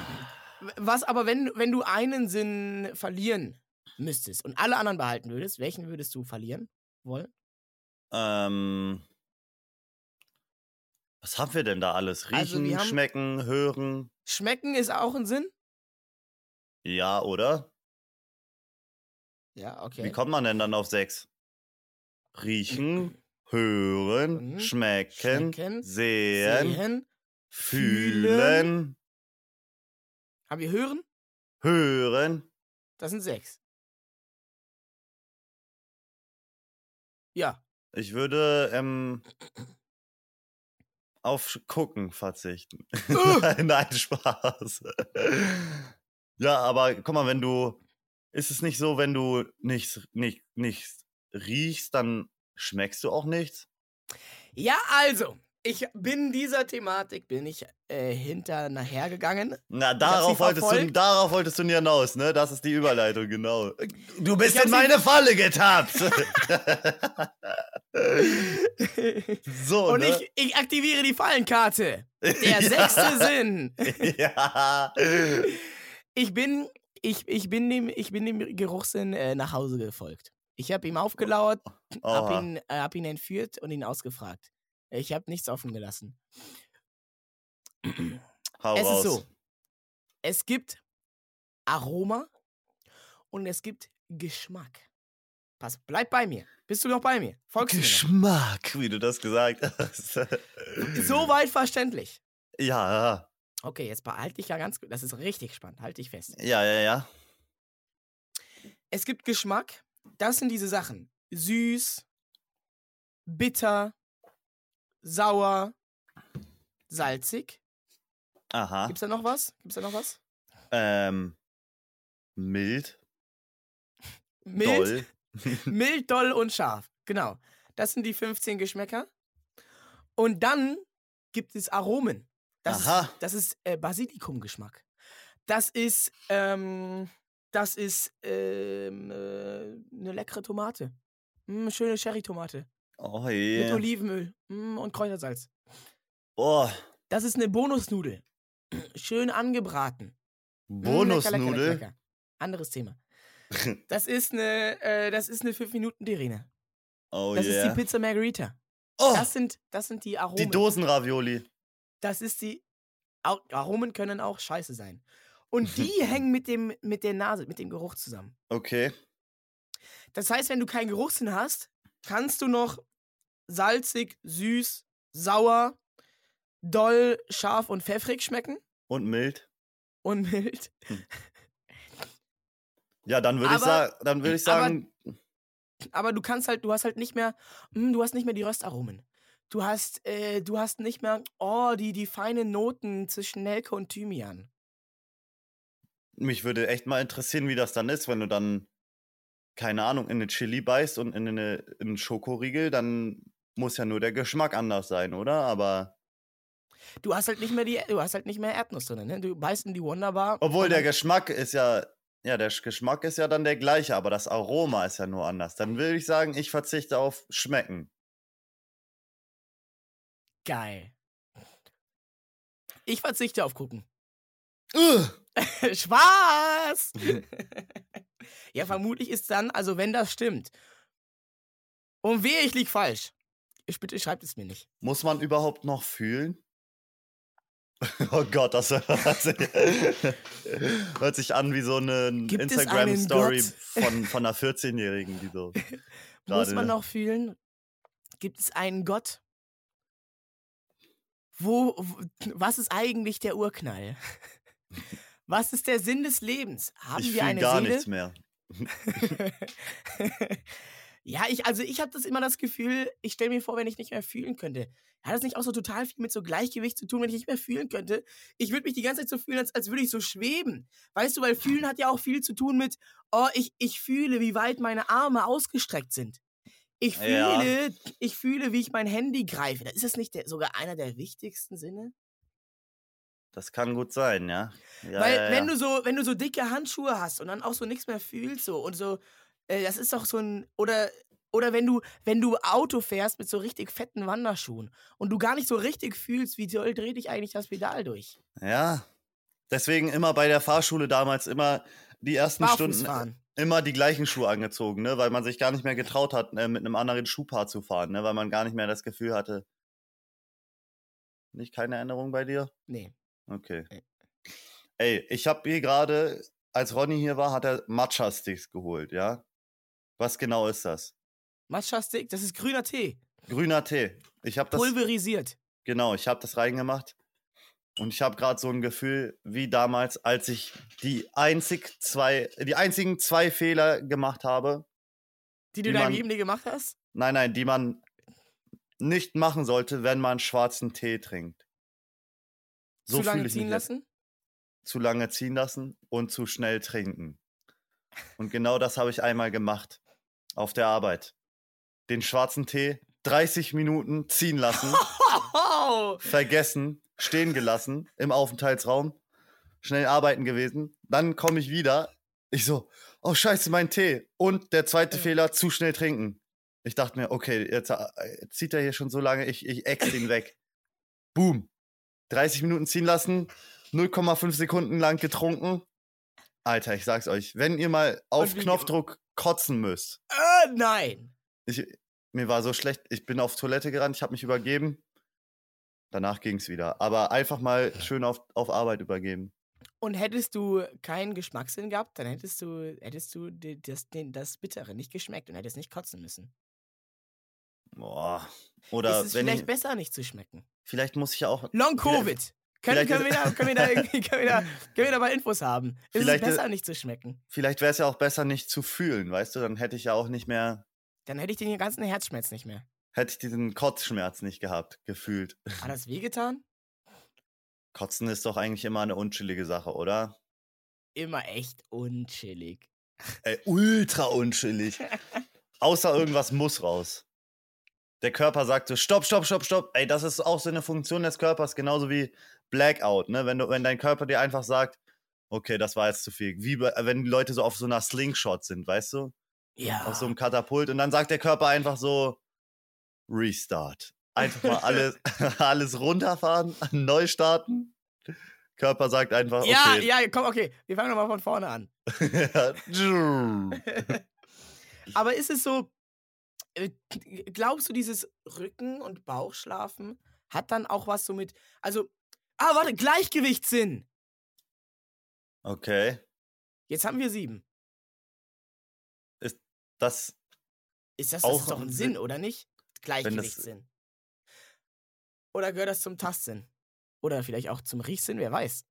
Was aber, wenn, wenn du einen Sinn verlieren müsstest und alle anderen behalten würdest, welchen würdest du verlieren wollen? Ähm. Was haben wir denn da alles? Riechen, Also, wir haben- schmecken, hören. Schmecken ist auch ein Sinn? Ja, oder? Ja, okay. Wie kommt man denn dann auf sechs? Riechen, hören, Mhm. schmecken, Schmecken, sehen, Sehen. fühlen, Haben wir hören? hören. Das sind sechs. Ja. Ich würde ähm, auf Gucken verzichten. Nein, Spaß. ja, aber guck mal, wenn du. Ist es nicht so, wenn du nichts, nicht, nichts riechst, dann schmeckst du auch nichts? Ja, also, ich bin dieser Thematik, bin ich äh, hinter nachher gegangen. Na, darauf wolltest, du, darauf wolltest du hinaus, ne? Das ist die Überleitung, genau. Du bist in meine Falle getappt! so, Und ne? ich, ich aktiviere die Fallenkarte. Der sechste Sinn. ja. Ich bin, ich, ich bin dem, ich bin dem Geruchssinn äh, nach Hause gefolgt. Ich habe ihm aufgelauert, hab Oha. ihn, äh, hab ihn entführt und ihn ausgefragt. Ich habe nichts offen gelassen. Hau es raus. ist so. Es gibt Aroma und es gibt Geschmack. Pass, bleib bei mir. Bist du noch bei mir? Folgst du mir Geschmack, wie du das gesagt hast. Soweit verständlich. ja, Okay, jetzt behalte dich ja ganz gut. Das ist richtig spannend. Halt dich fest. ja, ja, ja. Es gibt Geschmack. Das sind diese Sachen. Süß, bitter, sauer, salzig. Aha. Gibt's da noch was? Gibt's da noch was? Ähm, mild, Mild, doll. mild, doll und scharf. Genau. Das sind die 15 Geschmäcker. Und dann gibt es Aromen. Das Aha. ist, das ist äh, Basilikumgeschmack. Das ist, ähm, das ist ähm, äh, eine leckere Tomate. Mm, schöne Cherry-Tomate. Oh Mit je. Olivenöl mm, und Kräutersalz. Oh, Das ist eine Bonusnudel. Schön angebraten. Mm, Bonusnudel. Anderes Thema. Das ist eine, äh, das ist eine 5-Minuten-Terrine. Oh Das ist yeah. die Pizza Margarita. oh, Das sind, das sind die Aromen. die Dosenravioli. Das ist die. Aromen können auch scheiße sein. Und die hängen mit dem, mit der Nase, mit dem Geruch zusammen. Okay. Das heißt, wenn du keinen Geruchssinn hast, kannst du noch salzig, süß, sauer, doll, scharf und pfeffrig schmecken Und mild. und mild. Ja, dann würde ich, Aber- sagen, dann würd ich aber- sagen, Aber du kannst halt, du hast halt nicht mehr, mm, du hast nicht mehr die Röstaromen. du hast, äh, du hast nicht mehr, oh, die, die feinen Noten zwischen Nelke und Thymian. Mich würde echt mal interessieren, wie das dann ist, wenn du dann, keine Ahnung, in eine Chili beißt und in, eine, in einen Schokoriegel, dann muss ja nur der Geschmack anders sein, oder? Aber Du hast halt nicht mehr die, du hast halt nicht mehr Erdnuss drin, ne? Du beißt in die Wonderbar. obwohl der Geschmack ist ja, ja, der Geschmack ist ja dann der gleiche, aber das Aroma ist ja nur anders. Dann würde ich sagen, ich verzichte auf Schmecken. Geil. Ich verzichte auf gucken. Ugh. Spaß! ja, vermutlich ist dann, also wenn das stimmt. Und wehe, ich lieg falsch. Ich bitte schreibt es mir nicht. Muss man überhaupt noch fühlen? Oh Gott, das hört sich, an wie so eine Instagram-Story von, von einer 14-Jährigen, die so. Muss man noch fühlen? Gibt es einen Gott? Wo, was ist eigentlich der Urknall? Was ist der Sinn des Lebens? Haben ich wir eine gar Seele? nichts mehr. ja, ich, also ich habe das immer das Gefühl, ich stelle mir vor, wenn ich nicht mehr fühlen könnte. Hat das nicht auch so total viel mit so Gleichgewicht zu tun, wenn ich nicht mehr fühlen könnte? Ich würde mich die ganze Zeit so fühlen, als, als würde ich so schweben. Weißt du, weil fühlen hat ja auch viel zu tun mit, oh, ich, ich fühle, wie weit meine Arme ausgestreckt sind. Ich Ja. fühle, ich fühle, wie ich mein Handy greife. Ist das nicht der, sogar einer der wichtigsten Sinne? Das kann gut sein, ja. ja Weil ja, wenn du so, wenn du so dicke Handschuhe hast und dann auch so nichts mehr fühlst so und so, äh, das ist doch so ein oder oder wenn du wenn du Auto fährst mit so richtig fetten Wanderschuhen und du gar nicht so richtig fühlst, wie doll dreht dich eigentlich das Pedal durch. Ja. Deswegen immer bei der Fahrschule damals immer die ersten Barfuß Stunden fahren. immer die gleichen Schuhe angezogen, ne? Weil man sich gar nicht mehr getraut hat, äh, mit einem anderen Schuhpaar zu fahren, ne? Weil man gar nicht mehr das Gefühl hatte. Nicht keine Erinnerung bei dir? Nee. Okay. Ey, ich habe hier gerade, als Ronny hier war, hat er Matcha-Sticks geholt, ja? Was genau ist das? Matcha Stick, das ist grüner Tee, Grüner Tee. Ich habe das pulverisiert. Genau, ich habe das reingemacht. Und ich habe gerade so ein Gefühl wie damals, als ich die einzig zwei, die einzigen zwei Fehler gemacht habe. Die du in deinem Leben nie gemacht hast? Nein, nein, die man nicht machen sollte, wenn man schwarzen Tee trinkt. So Zu lange ziehen jetzt. lassen? Zu lange ziehen lassen und zu schnell trinken. Und genau das habe ich einmal gemacht. Auf der Arbeit. Den schwarzen Tee 30 Minuten ziehen lassen. Vergessen, stehen gelassen im Aufenthaltsraum, schnell arbeiten gewesen. Dann komme ich wieder. Ich so, oh scheiße, mein Tee. Und der zweite. Fehler, zu schnell trinken. Ich dachte mir, okay, jetzt äh, zieht er hier schon so lange, ich, ich ex den weg. Boom. 30 Minuten ziehen lassen, 0,5 Sekunden lang getrunken. Alter, ich sag's euch, wenn ihr mal auf Knopfdruck kotzen müsst, äh, nein. ich, mir war so schlecht, ich bin auf Toilette gerannt, ich habe mich übergeben. Danach ging's wieder. Aber einfach mal schön auf, auf Arbeit übergeben. Und hättest du keinen Geschmackssinn gehabt, dann hättest du, hättest du das, das Bittere nicht geschmeckt und hättest nicht kotzen müssen. Boah. Oder ist es vielleicht ich, besser, nicht zu schmecken? vielleicht muss ich ja auch. Long Covid. Können, wir da, können, wir da irgendwie, können, wir da, können wir da mal Infos haben? Ist Vielleicht es besser, nicht zu schmecken? Vielleicht wäre es ja auch besser, nicht zu fühlen, weißt du? Dann hätte ich ja auch nicht mehr, Dann hätte ich den ganzen Herzschmerz nicht mehr. hätte ich diesen Kotzschmerz nicht gehabt, gefühlt. Hat das wehgetan? Kotzen ist doch eigentlich immer eine unchillige Sache, oder? Immer echt unchillig. Ey, ultra unchillig. Außer irgendwas muss raus. Der Körper sagt so, stopp, stopp, stopp, stopp. Ey, das ist auch so eine Funktion des Körpers, genauso wie Blackout, ne? Wenn, du, wenn dein Körper dir einfach sagt, okay, das war jetzt zu viel. Wie bei- wenn die Leute so auf so einer Slingshot sind, weißt du? Ja. Auf so einem Katapult und dann sagt der Körper einfach so, Restart. Einfach mal alles, alles runterfahren, neu starten. Körper sagt einfach, ja, okay. ja, komm, okay. Wir fangen nochmal von vorne an. Aber ist es so, glaubst du, dieses Rücken- und Bauchschlafen hat dann auch was so mit, also, ah, warte, Gleichgewichtssinn. okay. Jetzt haben wir sieben. Das, Ist das, das Auch ist doch ein ein Sinn, Sinn. oder nicht? Gleichgewichtssinn. Oder gehört das zum Tastsinn? Oder vielleicht auch zum Riechsinn, wer weiß.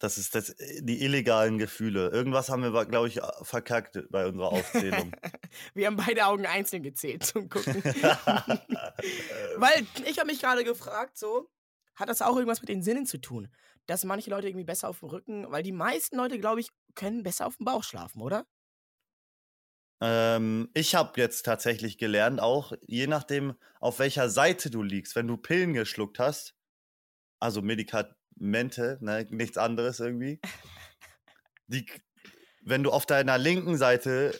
Das ist das, die illegalen Gefühle. Irgendwas haben wir, glaube ich, verkackt bei unserer Aufzählung. Wir haben beide Augen einzeln gezählt zum Gucken. Weil ich habe mich gerade gefragt, so, hat das auch irgendwas mit den Sinnen zu tun? Dass manche Leute irgendwie besser auf dem Rücken, weil die meisten Leute, glaube ich, können besser auf dem Bauch schlafen, oder? ähm, ich habe jetzt tatsächlich gelernt, auch je nachdem, auf welcher Seite du liegst, wenn du Pillen geschluckt hast, also Medikamente, ne, nichts anderes irgendwie, die, wenn du auf deiner linken Seite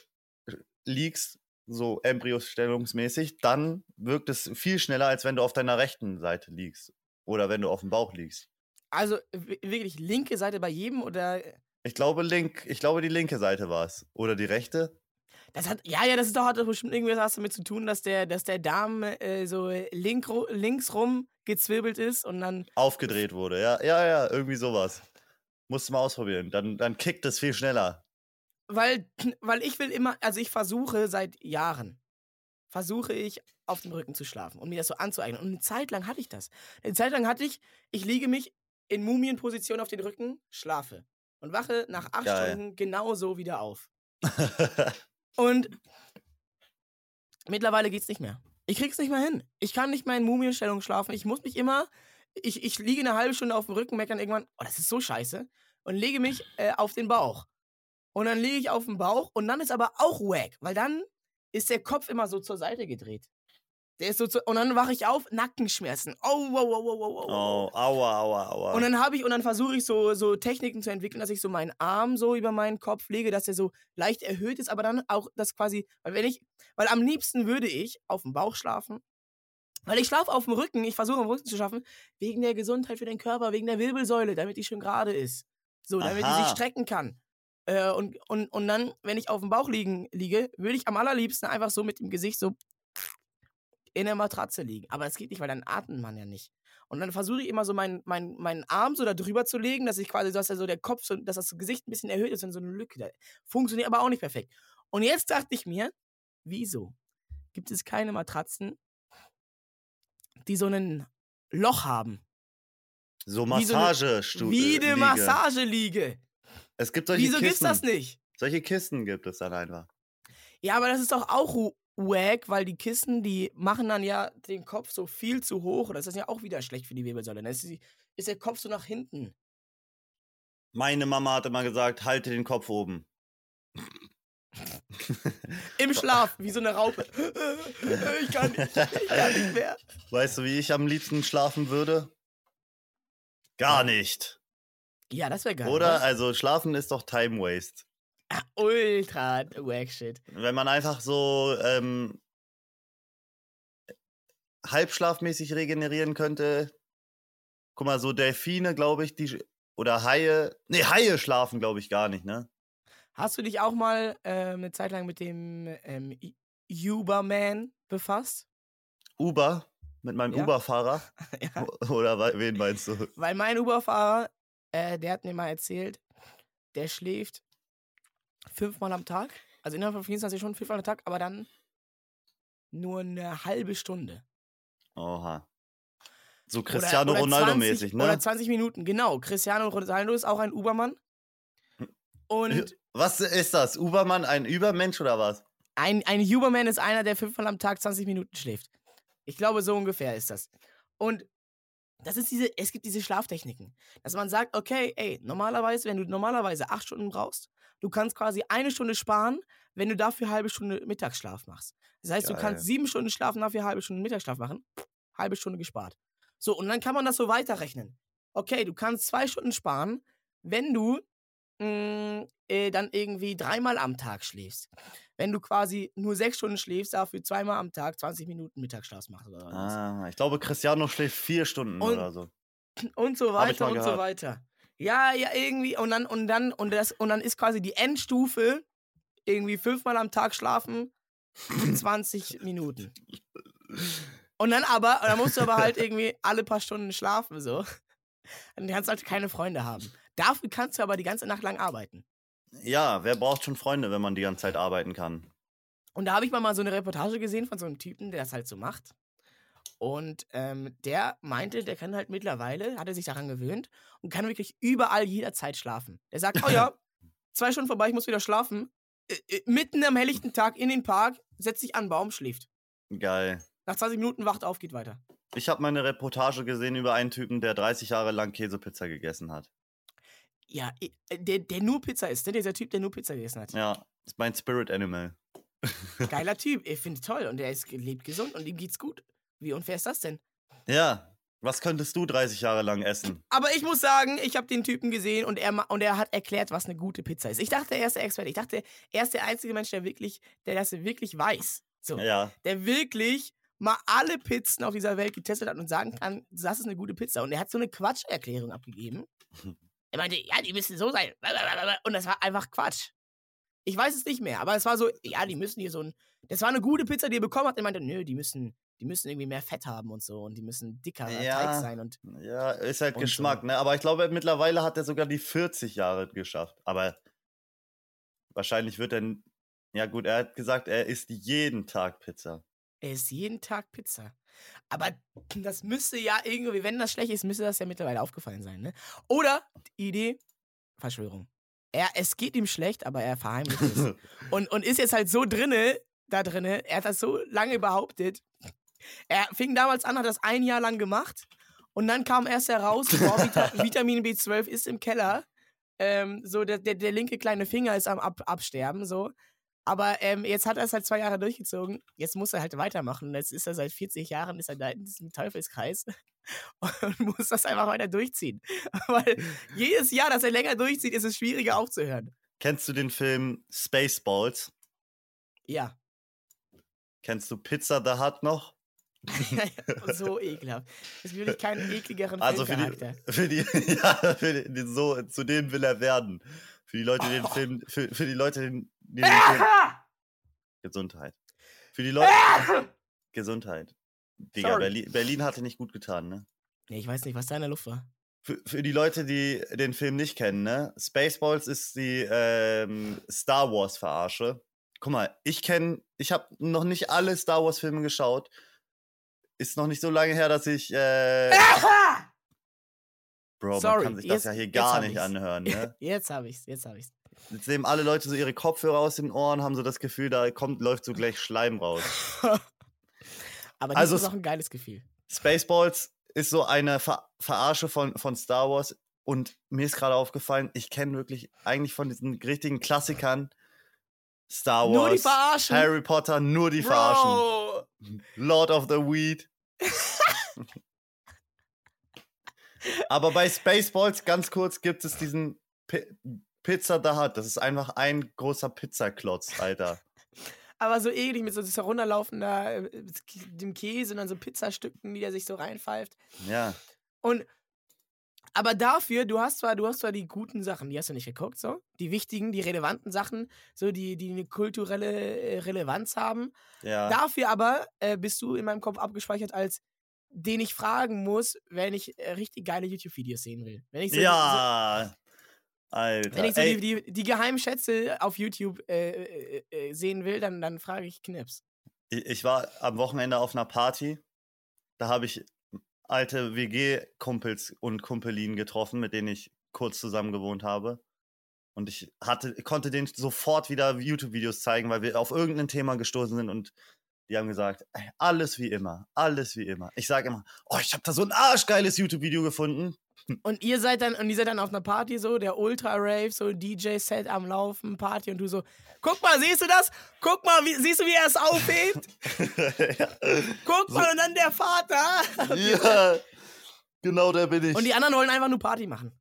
liegst, so embryosstellungsmäßig, dann wirkt es viel schneller, als wenn du auf deiner rechten Seite liegst. Oder wenn du auf dem Bauch liegst. Also wirklich linke Seite bei jedem oder Ich glaube, link, ich glaube, die linke Seite war es. Oder die rechte. Das hat, ja, ja, das ist doch, hat doch bestimmt irgendwie was damit zu tun, dass der, dass der Darm äh, so link, links rum gezwirbelt ist und dann. Aufgedreht wurde. Ja, ja, ja, irgendwie sowas. Musst du mal ausprobieren. Dann, dann kickt es viel schneller. Weil, weil ich will immer, also ich versuche seit Jahren, versuche ich auf dem Rücken zu schlafen und mir das so anzueignen. Und eine Zeit lang hatte ich das. Eine Zeit lang hatte ich, ich liege mich in Mumienposition auf den Rücken, schlafe und wache nach acht Geil. Stunden genauso wieder auf. Und mittlerweile geht's nicht mehr. Ich krieg's nicht mehr hin. Ich kann nicht mehr in Mumienstellung schlafen. Ich muss mich immer, ich, ich liege eine halbe Stunde auf dem Rücken, meckern irgendwann, oh, das ist so scheiße, und lege mich äh, auf den Bauch. Und dann liege ich auf dem Bauch und dann ist aber auch wack, weil dann ist der Kopf immer so zur Seite gedreht. Der ist so zu, und dann wache ich auf, Nackenschmerzen. Oh, wow, wow, wow, wow, wow. oh, aua, aua, aua. Und dann habe ich und dann versuche ich so so Techniken zu entwickeln, dass ich so meinen Arm so über meinen Kopf lege, dass er so leicht erhöht ist, aber dann auch das quasi, weil wenn ich, weil am liebsten würde ich auf dem Bauch schlafen, weil ich schlafe auf dem Rücken, ich versuche am Rücken zu schlafen, wegen der Gesundheit für den Körper, wegen der Wirbelsäule, damit die schön gerade ist, so damit die sich Aha. strecken kann. Äh, und, und, und dann, wenn ich auf dem Bauch liegen, liege, würde ich am allerliebsten einfach so mit dem Gesicht so in der Matratze liegen. Aber das geht nicht, weil dann atmet man ja nicht. Und dann versuche ich immer so meinen, meinen, meinen Arm so da drüber zu legen, dass ich quasi, dass so der Kopf, so, dass das Gesicht ein bisschen erhöht ist und so eine Lücke. Da funktioniert aber auch nicht perfekt. Und jetzt dachte ich mir, wieso gibt es keine Matratzen, die so ein Loch haben? so wie so eine- Massagestuhl. Wie eine Massageliege. Es gibt solche Wieso Kissen. gibt's das nicht? Solche Kisten gibt es dann einfach. Ja, aber das ist doch auch wack, weil die Kissen, die machen dann ja den Kopf so viel zu hoch. Das ist ja auch wieder schlecht für die Wirbelsäule. Dann ist, die, ist der Kopf so nach hinten. Meine Mama hat immer gesagt, halte den Kopf oben. Im Schlaf, wie so eine Raupe. Ich kann nicht, ich kann nicht mehr. Weißt du, wie ich am liebsten schlafen würde? Gar nicht. Ja, das wäre geil. Oder? Also schlafen ist doch Time Waste. Ultra wack shit. Wenn man einfach so ähm, halbschlafmäßig regenerieren könnte. Guck mal, so Delfine, glaube ich, die oder Haie. Nee, Haie schlafen, glaube ich, gar nicht, ne? Hast du dich auch mal ähm, eine Zeit lang mit dem ähm, Uberman befasst? Uber mit meinem Ja. Uber-Fahrer. ja. Oder wen meinst du? Weil mein Uberfahrer, äh, der hat mir mal erzählt, der schläft fünfmal am Tag. Also innerhalb von 24 Stunden fünfmal am Tag, aber dann nur eine halbe Stunde. Oha. So Cristiano Ronaldo-mäßig, 20 ne? Oder 20 Minuten, genau. Cristiano Ronaldo ist auch ein Ubermann. Und Was ist das? Ubermann, ein Übermensch oder was? ein, ein Uberman ist einer, der fünfmal am Tag 20 Minuten schläft. Ich glaube, so ungefähr ist das. Und das ist diese, es gibt diese Schlaftechniken, dass man sagt, okay, ey, normalerweise, wenn du normalerweise acht Stunden brauchst, du kannst quasi eine Stunde sparen, wenn du dafür eine halbe Stunde Mittagsschlaf machst. Das heißt, du Geil. kannst sieben Stunden schlafen, dafür eine halbe Stunde Mittagsschlaf machen, halbe Stunde gespart. So, und dann kann man das so weiterrechnen. Okay, du kannst zwei Stunden sparen, wenn du mh, äh, dann irgendwie dreimal am Tag schläfst. Wenn du quasi nur sechs Stunden schläfst, dafür zweimal am Tag 20 Minuten Mittagsschlaf machst oder was. Ah, ich glaube, Cristiano schläft vier Stunden Und- oder so. Und so weiter und so gehört. weiter. Ja, ja, irgendwie. Und dann, und dann, und das, und dann ist quasi die Endstufe irgendwie fünfmal am Tag schlafen für 20 Minuten. Und dann aber, und dann musst du aber halt irgendwie alle paar Stunden schlafen, so. Dann kannst du halt keine Freunde haben. Dafür kannst du aber die ganze Nacht lang arbeiten. Ja, wer braucht schon Freunde, wenn man die ganze Zeit arbeiten kann? Und da habe ich mal, mal so eine Reportage gesehen von so einem Typen, der das halt so macht. Und ähm, der meinte, der kann halt mittlerweile, hat er sich daran gewöhnt und kann wirklich überall jederzeit schlafen. Der sagt, oh ja, zwei Stunden vorbei, ich muss wieder schlafen. Äh, äh, mitten am helllichten Tag in den Park, setzt sich an den Baum, schläft. Geil. Nach 20 Minuten wacht auf, geht weiter. Ich habe mal eine Reportage gesehen über einen Typen, der 30 Jahre lang Käsepizza gegessen hat. Ja, äh, der, der nur Pizza isst, ne? dieser Typ, der nur Pizza gegessen hat. Ja, ist mein Spirit Animal. Geiler Typ, ich finde toll und der ist, lebt gesund und ihm geht's gut. Wie unfair ist das denn? Ja, was könntest du 30 Jahre lang essen? Aber ich muss sagen, ich habe den Typen gesehen und er, und er hat erklärt, was eine gute Pizza ist. Ich dachte, er ist der Experte. Ich dachte, er ist der einzige Mensch, der wirklich, der das wirklich weiß. So, Ja, der wirklich mal alle Pizzen auf dieser Welt getestet hat und sagen kann, das ist eine gute Pizza. Und er hat so eine Quatscherklärung abgegeben. Er meinte, ja, die müssen so sein. Und das war einfach Quatsch. Ich weiß es nicht mehr, aber es war so, ja, die müssen hier so ein. Das war eine gute Pizza, die er bekommen hat. Er meinte, nö, die müssen, die müssen irgendwie mehr Fett haben und so und die müssen dicker Ja. Teig sein und ja, ist halt Geschmack, so. ne? Aber ich glaube, mittlerweile hat er sogar die 40 Jahre geschafft. Aber wahrscheinlich wird er. Ja, gut, er hat gesagt, er isst jeden Tag Pizza. Er isst jeden Tag Pizza. Aber das müsste ja irgendwie, wenn das schlecht ist, müsste das ja mittlerweile aufgefallen sein, ne? Oder, Idee, Verschwörung. Er, es geht ihm schlecht, aber er verheimlicht es. Und, und ist jetzt halt so drinne, da drinne, er hat das so lange behauptet. Er fing damals an, hat das ein Jahr lang gemacht. Und dann kam erst heraus, boah, Vita, Vitamin B12 ist im Keller. Ähm, so, der, der, der linke kleine Finger ist am Ab Absterben, so. Aber ähm, jetzt hat er es halt zwei Jahre durchgezogen. Jetzt muss er halt weitermachen. Jetzt ist er seit 40 Jahren ist er da in diesem Teufelskreis und muss das einfach weiter durchziehen. Weil jedes Jahr, dass er länger durchzieht, ist es schwieriger aufzuhören. Kennst du den Film Spaceballs? Ja. Kennst du Pizza the Hut noch? so ekelhaft. Es will ich keinen ekligeren Also für Filmcharakter. die, für die, ja, für die, so, zu dem will er werden. Für die Leute, die den Film, für, für die Leute, die den Film, Gesundheit. Für die Leute, Gesundheit. Digga. Berlin, Berlin hatte nicht gut getan, ne? Nee, ich weiß nicht, was da in der Luft war. Für, für die Leute, die den Film nicht kennen, ne? Spaceballs ist die ähm, Star Wars Verarsche. Guck mal, ich kenne, ich habe noch nicht alle Star Wars Filme geschaut. Ist noch nicht so lange her, dass ich äh, Bro, Sorry, man kann sich das jetzt- ja hier gar nicht ich's. anhören, ne? Jetzt hab ich's, jetzt hab ich's. Jetzt nehmen alle Leute so ihre Kopfhörer aus den Ohren, haben so das Gefühl, da kommt, läuft so gleich Schleim raus. Aber Also das ist es- auch ein geiles Gefühl. Spaceballs ist so eine Ver Verarsche von, von Star Wars. Und mir ist gerade aufgefallen, ich kenne wirklich eigentlich von diesen richtigen Klassikern Star Wars, Nur die Verarschen. Harry Potter, nur die Verarschen. Bro! Lord of the Weed. Aber bei Spaceballs, ganz kurz, gibt es diesen Pi Pizza the Hut. Das ist einfach ein großer Pizzaklotz, Alter. Aber so eklig mit so das herunterlaufender äh, dem Käse und dann so Pizzastücken, die er sich so reinpfeift. Ja. Und aber dafür, du hast zwar, du hast zwar die guten Sachen, die hast du nicht geguckt, so. Die wichtigen, die relevanten Sachen, so die, die eine kulturelle äh, Relevanz haben. Ja. Dafür aber äh, bist du in meinem Kopf abgespeichert als den ich fragen muss, wenn ich äh, richtig geile YouTube-Videos sehen will. Wenn ich so, ja. so, Alter. wenn ich so die, die, die geheimen Schätze auf YouTube äh, äh, äh, sehen will, dann, dann frage ich Knips. Ich, ich war am Wochenende auf einer Party. Da habe ich alte WG-Kumpels und Kumpelinen getroffen, mit denen ich kurz zusammen gewohnt habe. Und ich hatte, konnte denen sofort wieder YouTube-Videos zeigen, weil wir auf irgendein Thema gestoßen sind und die haben gesagt, alles wie immer, alles wie immer. Ich sage immer, oh, ich habe da so ein arschgeiles YouTube-Video gefunden. Und ihr seid dann, und ihr seid dann auf einer Party so, der Ultra-Rave, so DJ-Set am Laufen, Party und du so, guck mal, siehst du das? Guck mal, wie, siehst du, wie er es aufhebt? ja. Guck mal, und dann der Vater. ja, genau da bin ich. Und die anderen wollen einfach nur Party machen.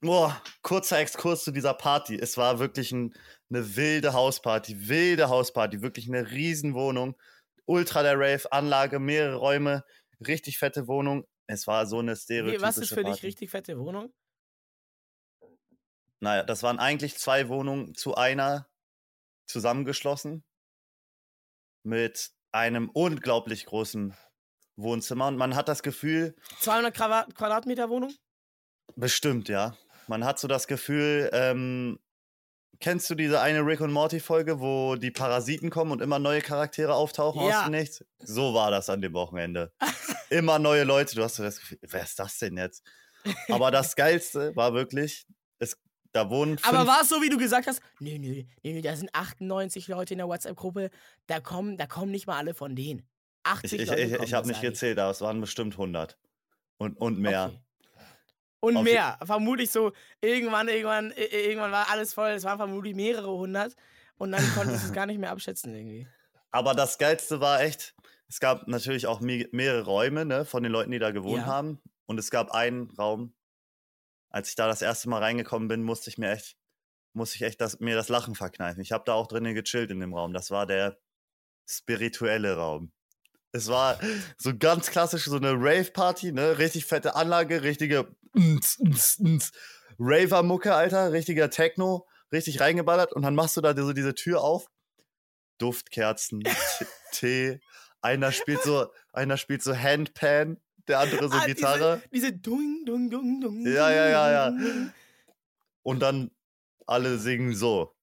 Boah, kurzer Exkurs zu dieser Party. Es war wirklich ein, eine wilde Hausparty, wilde Hausparty, wirklich eine Riesenwohnung. Ultra der Rave-Anlage, mehrere Räume, richtig fette Wohnung. Es war so eine stereotypische was ist für dich Party. richtig fette Wohnung? Naja, das waren eigentlich zwei Wohnungen zu einer zusammengeschlossen mit einem unglaublich großen Wohnzimmer. Und man hat das Gefühl, 200 Quadrat Quadratmeter Wohnung? Bestimmt, ja. Man hat so das Gefühl, ähm, kennst du diese eine Rick und Morty Folge, wo die Parasiten kommen und immer neue Charaktere auftauchen Ja. aus dem Nichts? So war das an dem Wochenende. immer neue Leute. Du hast so das Gefühl, wer ist das denn jetzt? Aber das Geilste war wirklich, es, da wohnen Aber war es so, wie du gesagt hast? Nö, nö, nö, nö, da sind 98 Leute in der WhatsApp-Gruppe. Da kommen, da kommen nicht mal alle von denen. 80 ich, ich, Leute ich, ich habe nicht gezählt, aber es waren bestimmt 100 und, und mehr. Okay. Und Auf- mehr. Vermutlich so, irgendwann, irgendwann, irgendwann war alles voll. Es waren vermutlich mehrere hundert. Und dann konntest du es gar nicht mehr abschätzen irgendwie. Aber das Geilste war echt, es gab natürlich auch me mehrere Räume ne, von den Leuten, die da gewohnt Ja. haben. Und es gab einen Raum, als ich da das erste Mal reingekommen bin, musste ich mir echt, musste ich echt das, mir das Lachen verkneifen. Ich habe da auch drinnen gechillt in dem Raum. Das war der spirituelle Raum. Es war so ganz klassisch, so eine Rave-Party, ne? Richtig fette Anlage, richtige Raver-Mucke, Alter, richtiger Techno, richtig reingeballert und dann machst du da so diese Tür auf. Duftkerzen, Tee, einer spielt so, einer spielt so Handpan, der andere so Ah, Gitarre Diese, diese Dung, Dung, Dung, Dung. Ja, ja, ja, ja. Und dann alle singen so.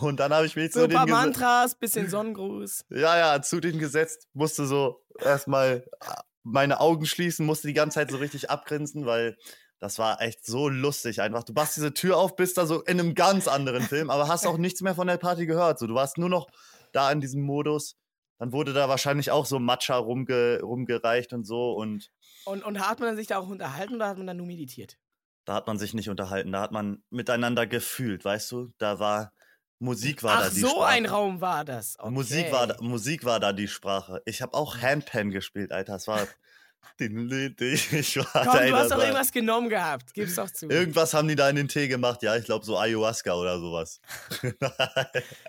Und dann habe ich mich So zu ein paar. Mantras, bisschen Sonnengruß. Ja, ja, zu denen gesetzt, musste so erstmal meine Augen schließen, musste die ganze Zeit so richtig abgrinsen, weil das war echt so lustig einfach. Du machst diese Tür auf, bist da so in einem ganz anderen Film, aber hast auch nichts mehr von der Party gehört. So, du warst nur noch da in diesem Modus. Dann wurde da wahrscheinlich auch so Matcha rumge rumgereicht und so und Und, und hat man sich da auch unterhalten oder hat man dann nur meditiert? da hat man sich nicht unterhalten, da hat man miteinander gefühlt, weißt du? Da war Musik war Ach, da die so Sprache. ein Raum war das. Okay. Musik war da, Musik war da die Sprache. Ich habe auch Handpan gespielt, Alter. Das war ich war Komm, da, du hast doch irgendwas genommen gehabt. Gib's doch zu. Irgendwas haben die da in den Tee gemacht, ja, ich glaube so Ayahuasca oder sowas.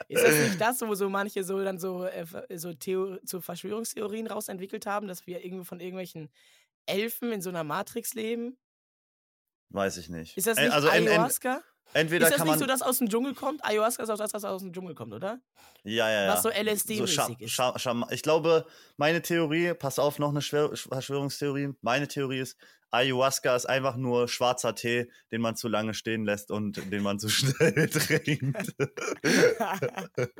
Ist das nicht das, wo so manche so dann so, äh, so Theo so Verschwörungstheorien rausentwickelt haben, dass wir irgendwie von irgendwelchen Elfen in so einer Matrix leben? Weiß ich nicht. Ist das nicht also en- en- Ayahuasca? Entweder ist das kann nicht man so, dass aus dem Dschungel kommt? Ayahuasca ist auch das, was aus dem Dschungel kommt, oder? ja, ja, ja. Was so LSD-mäßig Scha- ist. Scha- ich glaube, meine Theorie, pass auf, noch eine Schwer Verschwörungstheorie. Meine Theorie ist, Ayahuasca ist einfach nur schwarzer Tee, den man zu lange stehen lässt und den man zu schnell trinkt.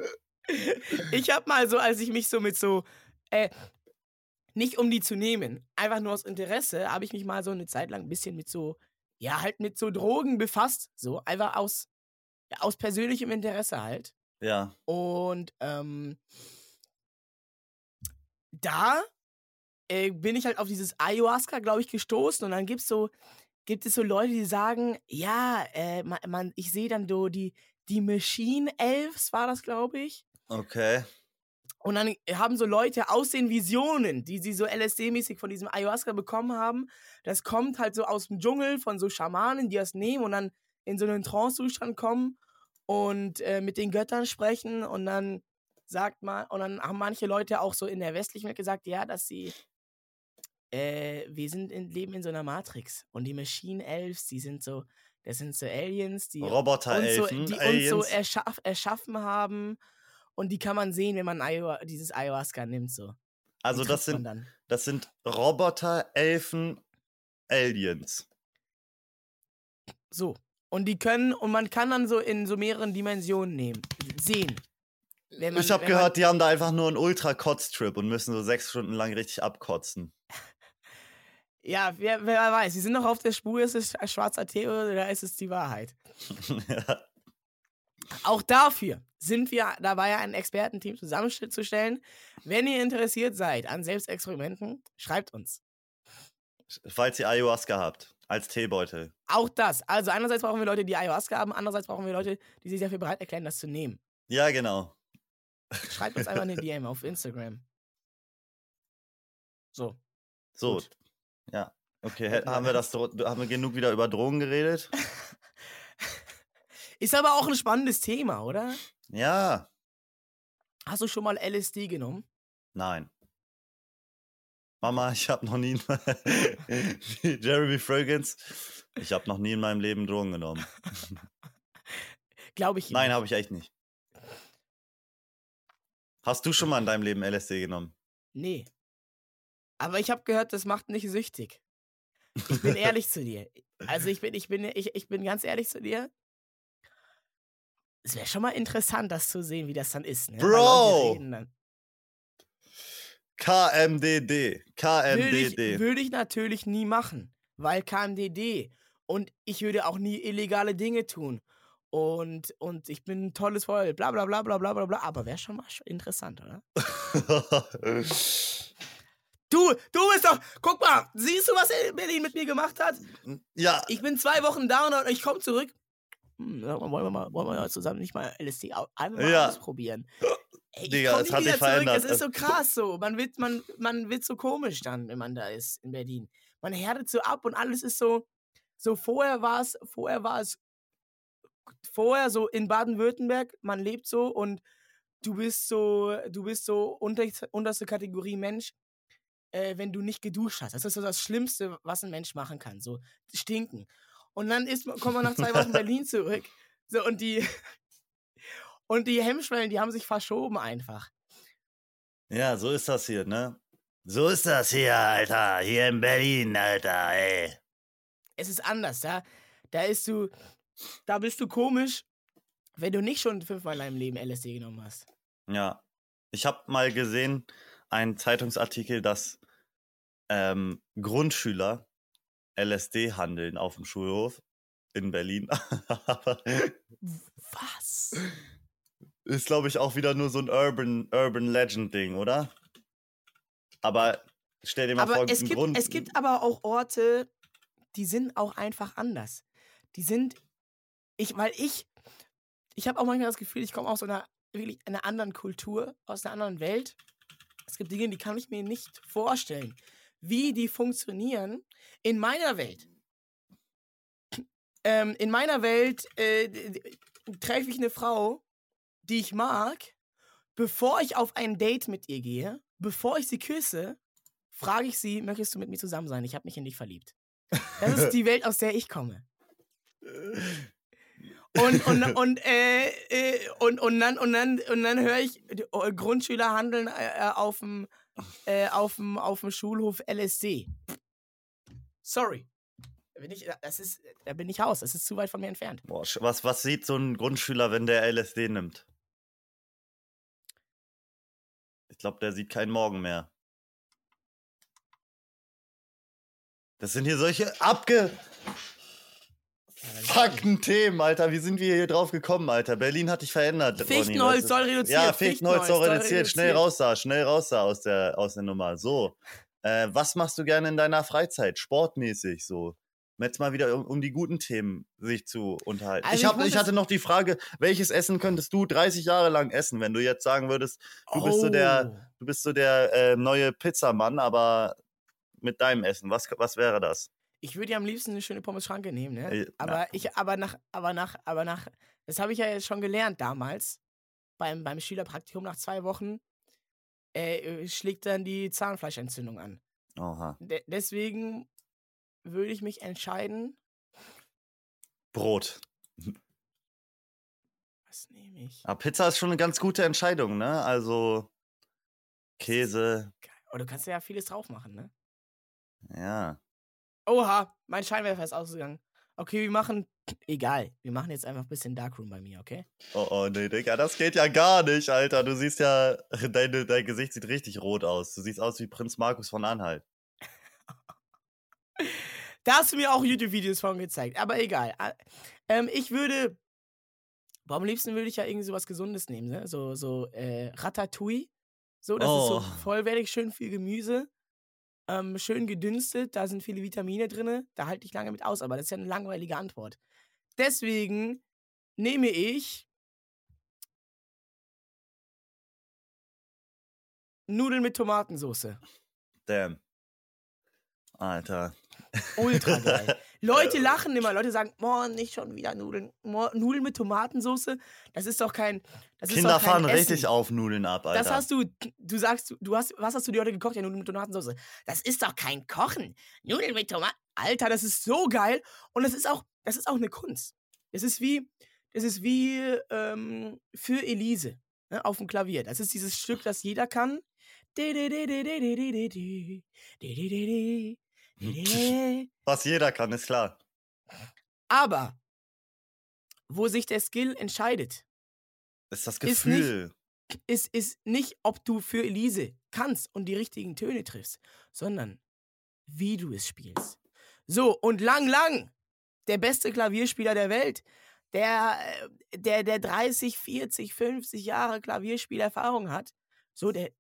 ich hab mal so, als ich mich so mit so, äh, nicht um die zu nehmen, einfach nur aus Interesse, habe ich mich mal so eine Zeit lang ein bisschen mit so, ja, halt mit so Drogen befasst. So, einfach aus, ja, aus persönlichem Interesse halt. ja. Und ähm, da äh, bin ich halt auf dieses Ayahuasca, glaube ich, gestoßen. Und dann gibt's so, gibt es so Leute, die sagen, ja, äh, man, man, ich sehe dann so die, die Machine Elves, war das, glaube ich. Okay. Und dann haben so Leute aus den Visionen, die sie so LSD-mäßig von diesem Ayahuasca bekommen haben, das kommt halt so aus dem Dschungel von so Schamanen, die das nehmen und dann in so einen Trance-Zustand kommen und äh, mit den Göttern sprechen und dann sagt man, und dann haben manche Leute auch so in der westlichen Welt gesagt, ja, dass sie, äh, wir sind in, leben in so einer Matrix und die Machine Elves, die sind so, das sind so Aliens, die uns so, Roboter-Elfen, die uns so erschaff, erschaffen haben und die kann man sehen, wenn man Ayahu dieses Ayahuasca nimmt. So. Die also das sind, dann. das sind Roboter, Elfen, Aliens. So. Und die können, und man kann dann so in so mehreren Dimensionen nehmen, sehen. Man- ich habe wenn man- gehört, die haben da einfach nur einen Ultra-Kotz-Trip und müssen so sechs Stunden lang richtig abkotzen. Ja, wer, wer weiß, sie sind noch auf der Spur, ist es schwarzer Tee oder ist es die Wahrheit? Auch dafür sind wir dabei, ein Expertenteam zusammenzustellen. Wenn ihr interessiert seid an Selbstexperimenten, schreibt uns. Falls ihr Ayahuasca habt, als Teebeutel. Auch das. Also einerseits brauchen wir Leute, die Ayahuasca haben, andererseits brauchen wir Leute, die sich dafür bereit erklären, das zu nehmen. Ja, genau. Schreibt uns einfach eine DM auf Instagram. So. So. Gut. Ja. Okay, haben wir das. haben wir genug wieder über Drogen geredet? Ist aber auch ein spannendes Thema, oder? Ja. Hast du schon mal LSD genommen? Nein. Mama, ich habe noch nie Jeremy Fragrance. Ich habe noch nie in meinem Leben Drogen genommen. Glaube ich. Nein, habe ich echt nicht. Hast du schon mal in deinem Leben LSD genommen? Nee. Aber ich habe gehört, das macht nicht süchtig. Ich bin ehrlich zu dir. Also ich bin, ich bin, ich, ich bin ganz ehrlich zu dir. Es wäre schon mal interessant, das zu sehen, wie das dann ist. Ne? Bro! dann. KMDD. Würde ich, KMDD. würde ich natürlich nie machen, weil KMDD. Und ich würde auch nie illegale Dinge tun. Und, und ich bin ein tolles Volk, bla bla bla bla bla bla bla. Aber wäre schon mal interessant, oder? Du, du bist doch, guck mal, siehst du, was er in Berlin mit mir gemacht hat? ja, Ich bin zwei Wochen da und ich komme zurück. Hm, wollen wir mal, wollen wir mal zusammen nicht mal LSD au- einfach mal Ja. ausprobieren? Ey, Digga, es hat wieder dich zurück. verändert. Es ist so krass so. Man wird, man, man wird so komisch dann, wenn man da ist in Berlin. Man härtet so ab und alles ist so. So vorher war es, vorher war es, vorher so in Baden-Württemberg, man lebt so und du bist so, du bist so unter, unterste Kategorie Mensch, äh, wenn du nicht geduscht hast. Das ist so das Schlimmste, was ein Mensch machen kann. So stinken. Und dann ist, kommt man nach zwei Wochen Berlin zurück. So, und die, und die Hemmschwellen, die haben sich verschoben einfach. ja, so ist das hier, ne? So ist das hier, Alter. Hier in Berlin, Alter, ey. Es ist anders, da, da ist du, da bist du komisch, wenn du nicht schon fünfmal in deinem Leben LSD genommen hast. Ja. Ich habe mal gesehen, einen Zeitungsartikel, dass ähm, Grundschüler LSD handeln auf dem Schulhof in Berlin. Was? ist, glaube ich, auch wieder nur so ein Urban, Urban Legend-Ding, oder? Aber stell dir mal Aber vor, es gibt, Grund. es gibt aber auch Orte, die sind auch einfach anders. Die sind, ich, weil ich, ich habe auch manchmal das Gefühl, ich komme aus einer wirklich einer anderen Kultur, aus einer anderen Welt. Es gibt Dinge, die kann ich mir nicht vorstellen, wie die funktionieren in meiner Welt. Ähm, in meiner Welt äh, treffe ich eine Frau, die ich mag, bevor ich auf ein Date mit ihr gehe, bevor ich sie küsse, frage ich sie, möchtest du mit mir zusammen sein? Ich habe mich in dich verliebt. Das ist die Welt, aus der ich komme. Und, und, und, äh, äh, und, und dann, und dann, und dann höre ich, äh, Grundschüler handeln äh, auf dem äh, auf dem Schulhof LSD. Sorry. Da bin ich, das ist, da bin ich raus. Das ist zu weit von mir entfernt. Boah, was, was sieht so ein Grundschüler, wenn der LSD nimmt? Ich glaube, der sieht keinen Morgen mehr. Das sind hier solche abgefuckten Themen, Alter. Wie sind wir hier drauf gekommen, Alter? Berlin hat dich verändert. Fichtenholz soll reduziert. Ja, Fichtenholz soll reduziert. Schnell raus da, schnell raus da aus der, aus der Nummer. So. Äh, was machst du gerne in deiner Freizeit? Sportmäßig so. Jetzt mal wieder um, um die guten Themen sich zu unterhalten. Also ich, ich hab, muss ich hatte noch die Frage, welches Essen könntest du 30 Jahre lang essen, wenn du jetzt sagen würdest, Du bist so der- Oh. du bist so der äh, neue Pizzamann, aber mit deinem Essen. Was, was wäre das? Ich würde ja am liebsten eine schöne Pommes-Schranke nehmen, ne? Äh, aber na. ich, aber nach, aber nach, aber nach, das habe ich ja jetzt schon gelernt damals beim, beim Schülerpraktikum nach zwei Wochen äh, äh, schlägt dann die Zahnfleischentzündung an. Oha. De deswegen würde ich mich entscheiden, Brot. was nehme ich? Aber Pizza ist schon eine ganz gute Entscheidung, ne? Also Käse, Geil. Oh, du kannst ja vieles drauf machen, ne? ja. Oha, mein Scheinwerfer ist ausgegangen. Okay, wir machen, egal, wir machen jetzt einfach ein bisschen Darkroom bei mir, okay? Oh, oh, nee, Digga, das geht ja gar nicht, Alter. Du siehst ja, deine, dein Gesicht sieht richtig rot aus. Du siehst aus wie Prinz Markus von Anhalt. Da hast du mir auch YouTube-Videos von gezeigt, aber egal. Ah, Ähm, ich würde, boah, am liebsten würde ich ja irgendwie sowas Gesundes nehmen, ne? So, so äh, Ratatouille. So, das ist so Oh. vollwertig, schön viel Gemüse. Ähm, schön gedünstet, da sind viele Vitamine drin. Da halte ich lange mit aus, aber das ist ja eine langweilige Antwort. Deswegen nehme ich Nudeln mit Tomatensauce. Damn. Alter. Ultra geil. Leute lachen immer. Leute sagen, boah, nicht schon wieder Nudeln. Boah, Nudeln mit Tomatensauce. Das ist doch kein. Das ist Kinder doch kein fahren Essen. richtig auf Nudeln ab, Alter. Das hast du, du sagst, du- du hast, was hast du dir heute gekocht? Ja, Nudeln mit Tomatensauce. Das ist doch kein Kochen. Nudeln mit Tomaten. Alter, das ist so geil. Und das ist auch, das ist auch eine Kunst. Das ist wie, das ist wie ähm, für Elise ne, auf dem Klavier. Das ist dieses Stück, das jeder kann. Was jeder kann, ist klar. Aber wo sich der Skill entscheidet, Ist das Ist nicht- Gefühl. ist, ist nicht, ob du für Elise kannst und die richtigen Töne triffst, sondern wie du es spielst. So, und Lang Lang, der beste Klavierspieler der Welt, der, äh, der, der 30, 40, 50 Jahre Klavierspielerfahrung hat, so, der.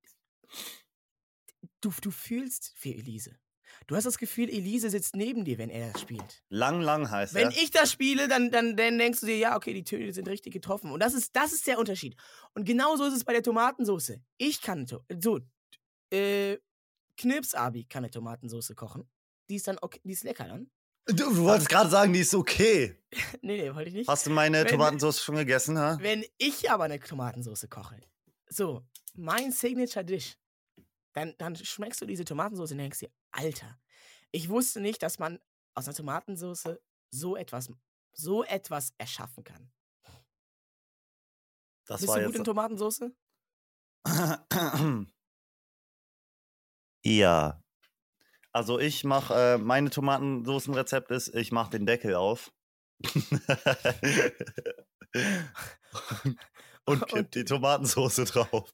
Du, du fühlst für Elise. Du hast das Gefühl, Elise sitzt neben dir, wenn er das spielt. Lang, lang heißt Wenn ich das spiele, dann, dann, dann denkst du dir, ja, okay, die Töne sind richtig getroffen. Und das ist, das ist der Unterschied. Und genauso ist es bei der Tomatensauce. Ich kann, so, äh, Knirps-Abi kann eine Tomatensauce kochen. Die ist dann, okay, die ist lecker dann. Du, du wolltest gerade sagen, die ist okay. Nee, nee, wollte ich nicht. Hast du meine Wenn- Tomatensauce schon gegessen, ha? Wenn ich aber eine Tomatensauce koche, so, mein Signature Dish, dann, dann schmeckst du diese Tomatensauce und denkst dir, Alter, ich wusste nicht, dass man aus einer Tomatensauce so etwas, so etwas erschaffen kann. Das Bist war du gut in. Tomatensauce? ja. Also ich mache, äh, meine Tomatensoßenrezept ist, ich mache den Deckel auf. und kipp die Tomatensauce drauf.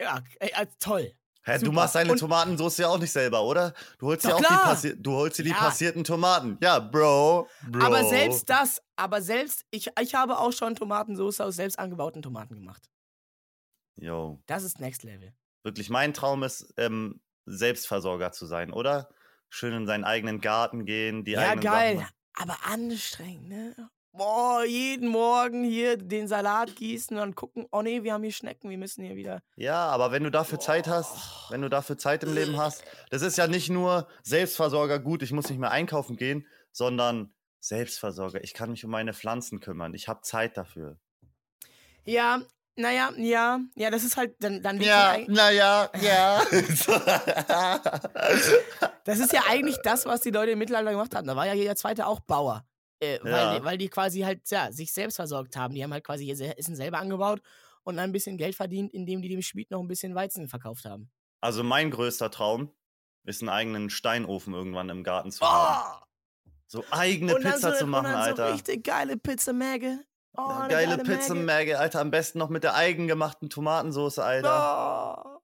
Ja, ey, äh, toll. Hä, du machst deine Tomatensauce ja auch nicht selber, oder? Du holst ja auch die, klar. passi du holst dir die Ja. passierten Tomaten. Ja, Bro. Bro. Aber selbst das, aber selbst, ich, ich habe auch schon Tomatensauce aus selbst angebauten Tomaten gemacht. Yo. Das ist Next Level. Wirklich, mein Traum ist, ähm, Selbstversorger zu sein, oder? Schön in seinen eigenen Garten gehen, die ja, eigenen geil. Sachen machen. Aber anstrengend, ne? Boah, jeden Morgen hier den Salat gießen und gucken, oh nee, wir haben hier Schnecken, wir müssen hier wieder. Ja, aber wenn du dafür Zeit hast, Boah. wenn du dafür Zeit im Leben hast, das ist ja nicht nur Selbstversorger gut, ich muss nicht mehr einkaufen gehen, sondern Selbstversorger. Ich kann mich um meine Pflanzen kümmern. Ich habe Zeit dafür. Ja, naja, ja, ja, das ist halt, dann, dann eig- naja, ja. Das ist ja eigentlich das, was die Leute im Mittelalter gemacht haben. Da war ja jeder Zweite auch Bauer. Äh, weil, Ja. die, weil die quasi halt ja, sich selbst versorgt haben. Die haben halt quasi ihr Se- Essen selber angebaut und dann ein bisschen Geld verdient, indem die dem Schmied noch ein bisschen Weizen verkauft haben. also mein größter Traum ist, einen eigenen Steinofen irgendwann im Garten zu haben. Oh! So eigene Pizza so, zu machen, und dann so Alter. richtig geile Pizzamäge. Oh, Eine eine geile geile Pizza Mäge. Alter. Am besten noch mit der eigengemachten Tomatensauce, Alter.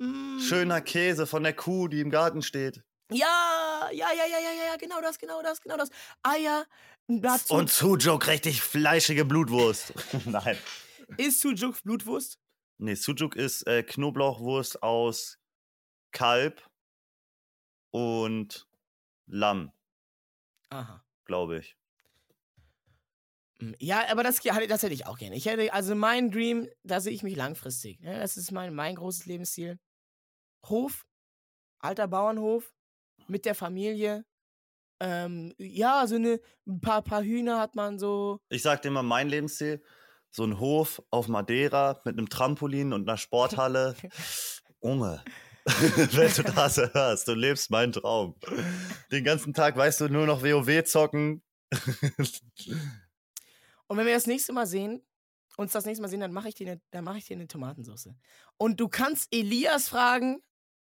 Oh. Mm. Schöner Käse von der Kuh, die im Garten steht. Ja, ja, ja, ja, ja, ja, genau das, genau das, genau das. Eier. Dazu Und Sujuk richtig fleischige Blutwurst. Nein. ist Sujuk Blutwurst. Nee, Sujuk ist äh, Knoblauchwurst aus Kalb und Lamm, Aha. glaube ich. Mm, Ja, aber das, das hätte ich auch gerne. Ich hätte, also mein Dream, da sehe ich mich langfristig. Ne? Das ist mein, mein großes Lebensziel. Hof, alter Bauernhof, mit der Familie. Ähm, ja, so eine, ein paar, paar Hühner hat man so. Ich sag dir mal mein Lebensziel. So ein Hof auf Madeira mit einem Trampolin und einer Sporthalle. Junge, wenn du das hörst, du lebst meinen Traum. Den ganzen Tag weißt du nur noch WoW zocken. Und wenn wir das nächste Mal sehen, uns das nächste Mal sehen, dann mache ich dir eine, dann mache ich dir eine Tomatensauce. Und du kannst Elias fragen,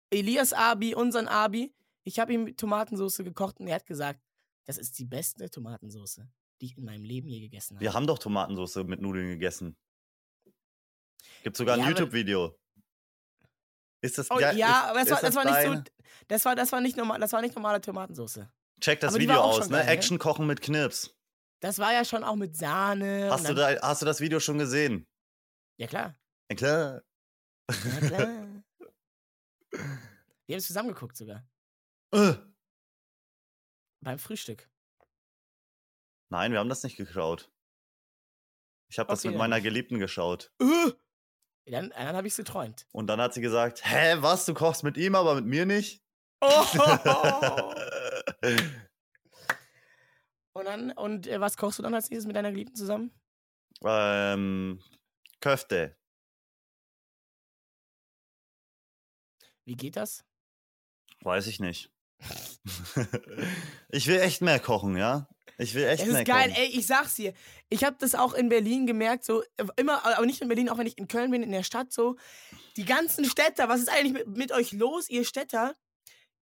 Elias Abi, unseren Abi. Ich habe ihm Tomatensauce gekocht und er hat gesagt, das ist die beste Tomatensauce, die ich in meinem Leben je gegessen habe. Wir haben doch Tomatensauce mit Nudeln gegessen. Gibt sogar ein Ja, YouTube-Video. Ist das Oh, ja, ja, ist, aber das war, das war nicht so. Das war, das war nicht normal, das war nicht normale Tomatensauce. Check das aber Video aus, ne? geil, ne? Action kochen mit Knirps. Das war ja schon auch mit Sahne. Hast du, da, hast du das Video schon gesehen? Ja, klar. Ja, klar. Ja, klar. Wir haben es zusammen geguckt sogar. Äh. Beim Frühstück. Nein, wir haben das nicht geschaut. Ich habe das Okay, mit meiner. Geliebten geschaut. Äh. Dann, dann habe ich es geträumt. Und dann hat sie gesagt, hä, was, du kochst mit ihm, aber mit mir nicht? Oh. und dann, und äh, was kochst du dann als nächstes mit deiner Geliebten zusammen? ähm, Köfte. Wie geht das? Weiß ich nicht. ich will echt mehr kochen, ja? Ich will echt Es mehr ist geil, kochen. ey, ich sag's dir. Ich habe das auch in Berlin gemerkt, so immer, aber nicht in Berlin, auch wenn ich in Köln bin, in der Stadt so. Die ganzen Städter, was ist eigentlich mit, mit euch los, ihr Städter?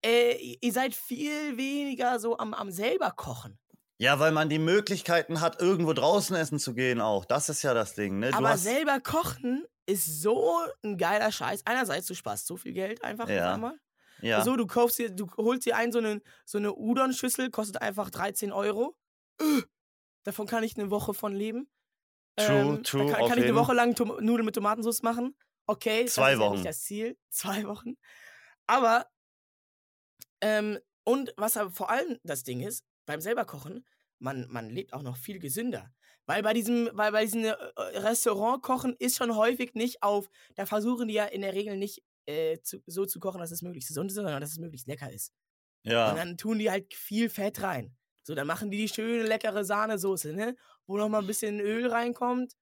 äh, ihr seid viel weniger so am, am selber kochen. Ja, weil man die Möglichkeiten hat, irgendwo draußen essen zu gehen auch. Das ist ja das Ding, ne? Du Aber hast, selber kochen ist so ein geiler Scheiß. Einerseits, du sparst so viel Geld einfach Ja. einmal. Ja. So, du kaufst dir, du holst dir ein, so eine, so eine Udon-Schüssel, kostet einfach 13 Euro. Äh, davon kann ich eine Woche von leben. True, true, Da kann, kann ich eine. Woche lang Tom Nudeln mit Tomatensauce machen. Okay, Zwei das ist ja Wochen. nicht das Ziel. Zwei Wochen. Aber, ähm, und was aber vor allem das Ding ist, beim selber kochen, man, man lebt auch noch viel gesünder. Weil bei diesem, weil bei diesem äh, Restaurantkochen ist schon häufig nicht auf, da versuchen die ja in der Regel nicht äh, zu, so zu kochen, dass es möglichst gesund ist, sondern dass es möglichst lecker ist. Und ja. dann tun die halt viel Fett rein. So, dann machen die die schöne, leckere Sahnesoße, ne? Wo noch mal ein bisschen Öl reinkommt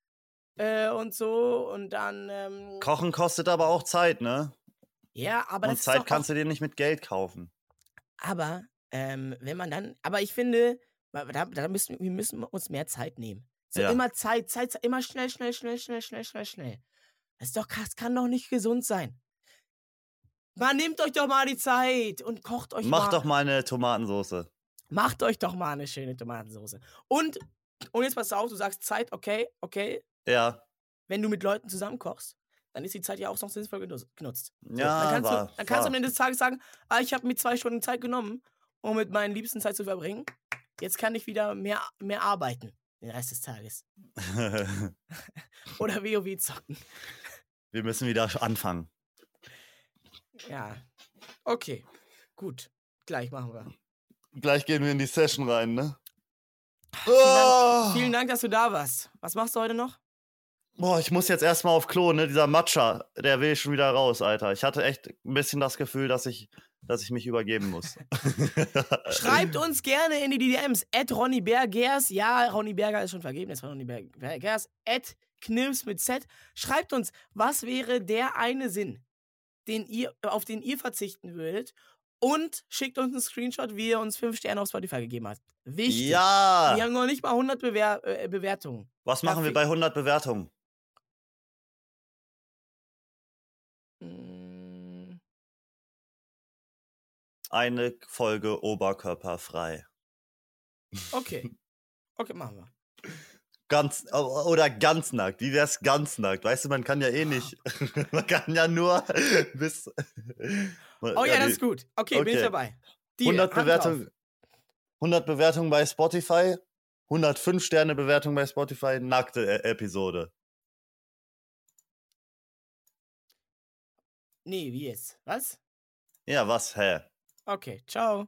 äh, und so. Und dann, ähm, Kochen kostet aber auch Zeit, ne? ja, aber Und das Zeit kannst du dir nicht mit Geld kaufen. Aber, ähm, wenn man dann, aber ich finde, da, da müssen, wir müssen uns mehr Zeit nehmen. So Ja. immer Zeit, Zeit, Zeit, immer schnell, schnell, schnell, schnell, schnell, schnell, schnell. Das, ist doch, das kann doch nicht gesund sein. Man nehmt euch doch mal die Zeit und kocht euch Mach mal. doch mal eine Tomatensoße. Macht euch doch mal eine schöne Tomatensauce. Und, und jetzt pass auf, du sagst Zeit, okay, okay. Ja. Wenn du mit Leuten zusammen kochst, dann ist die Zeit ja auch noch sinnvoll genutzt- Ja, dann kannst, war, du, dann kannst du am. Ende des Tages sagen, ah, ich habe mir zwei Stunden Zeit genommen, um mit meinen Liebsten Zeit zu verbringen. Jetzt kann ich wieder mehr, mehr arbeiten den Rest des Tages. Oder WoW zocken. Wir müssen wieder anfangen. Ja. Okay. Gut. Gleich machen wir. Gleich gehen wir in die Session rein, ne? Vielen Oh! Dank, vielen Dank, dass du da warst. Was machst du heute noch? Boah, ich muss jetzt erstmal auf Klo, ne? Dieser Matcha, der will schon wieder raus, Alter. Ich hatte echt ein bisschen das Gefühl, dass ich, dass ich mich übergeben muss. Schreibt uns gerne in die DMs. At Ronny Bergers. Ja, Ronny Berger ist schon vergeben. Jetzt war Ronny Ber- Bergers. At Knips mit Z. Schreibt uns, was wäre der eine Sinn, den ihr, auf den ihr verzichten würdet? Und schickt uns einen Screenshot, wie ihr uns 5 Sterne auf Spotify gegeben habt. Wichtig. Wir Ja! haben noch nicht mal 100 Bewer äh, Bewertungen. Was machen wir Dafür- bei 100 Bewertungen? Mm, Eine Folge oberkörperfrei. Okay. Okay, machen wir. Ganz, oder ganz nackt. Wie wär's ganz nackt? Weißt du, man kann ja eh nicht. man kann ja nur bis. Oh ja, das ist gut. Okay, bin ich Okay. dabei. Deal, 100 Hand drauf. Bewertungen. 100 Bewertungen bei Spotify. 105 Sterne Bewertung bei Spotify. Nackte äh, Episode. Nee, wie jetzt? Was? Ja, was? Hä? Okay, ciao.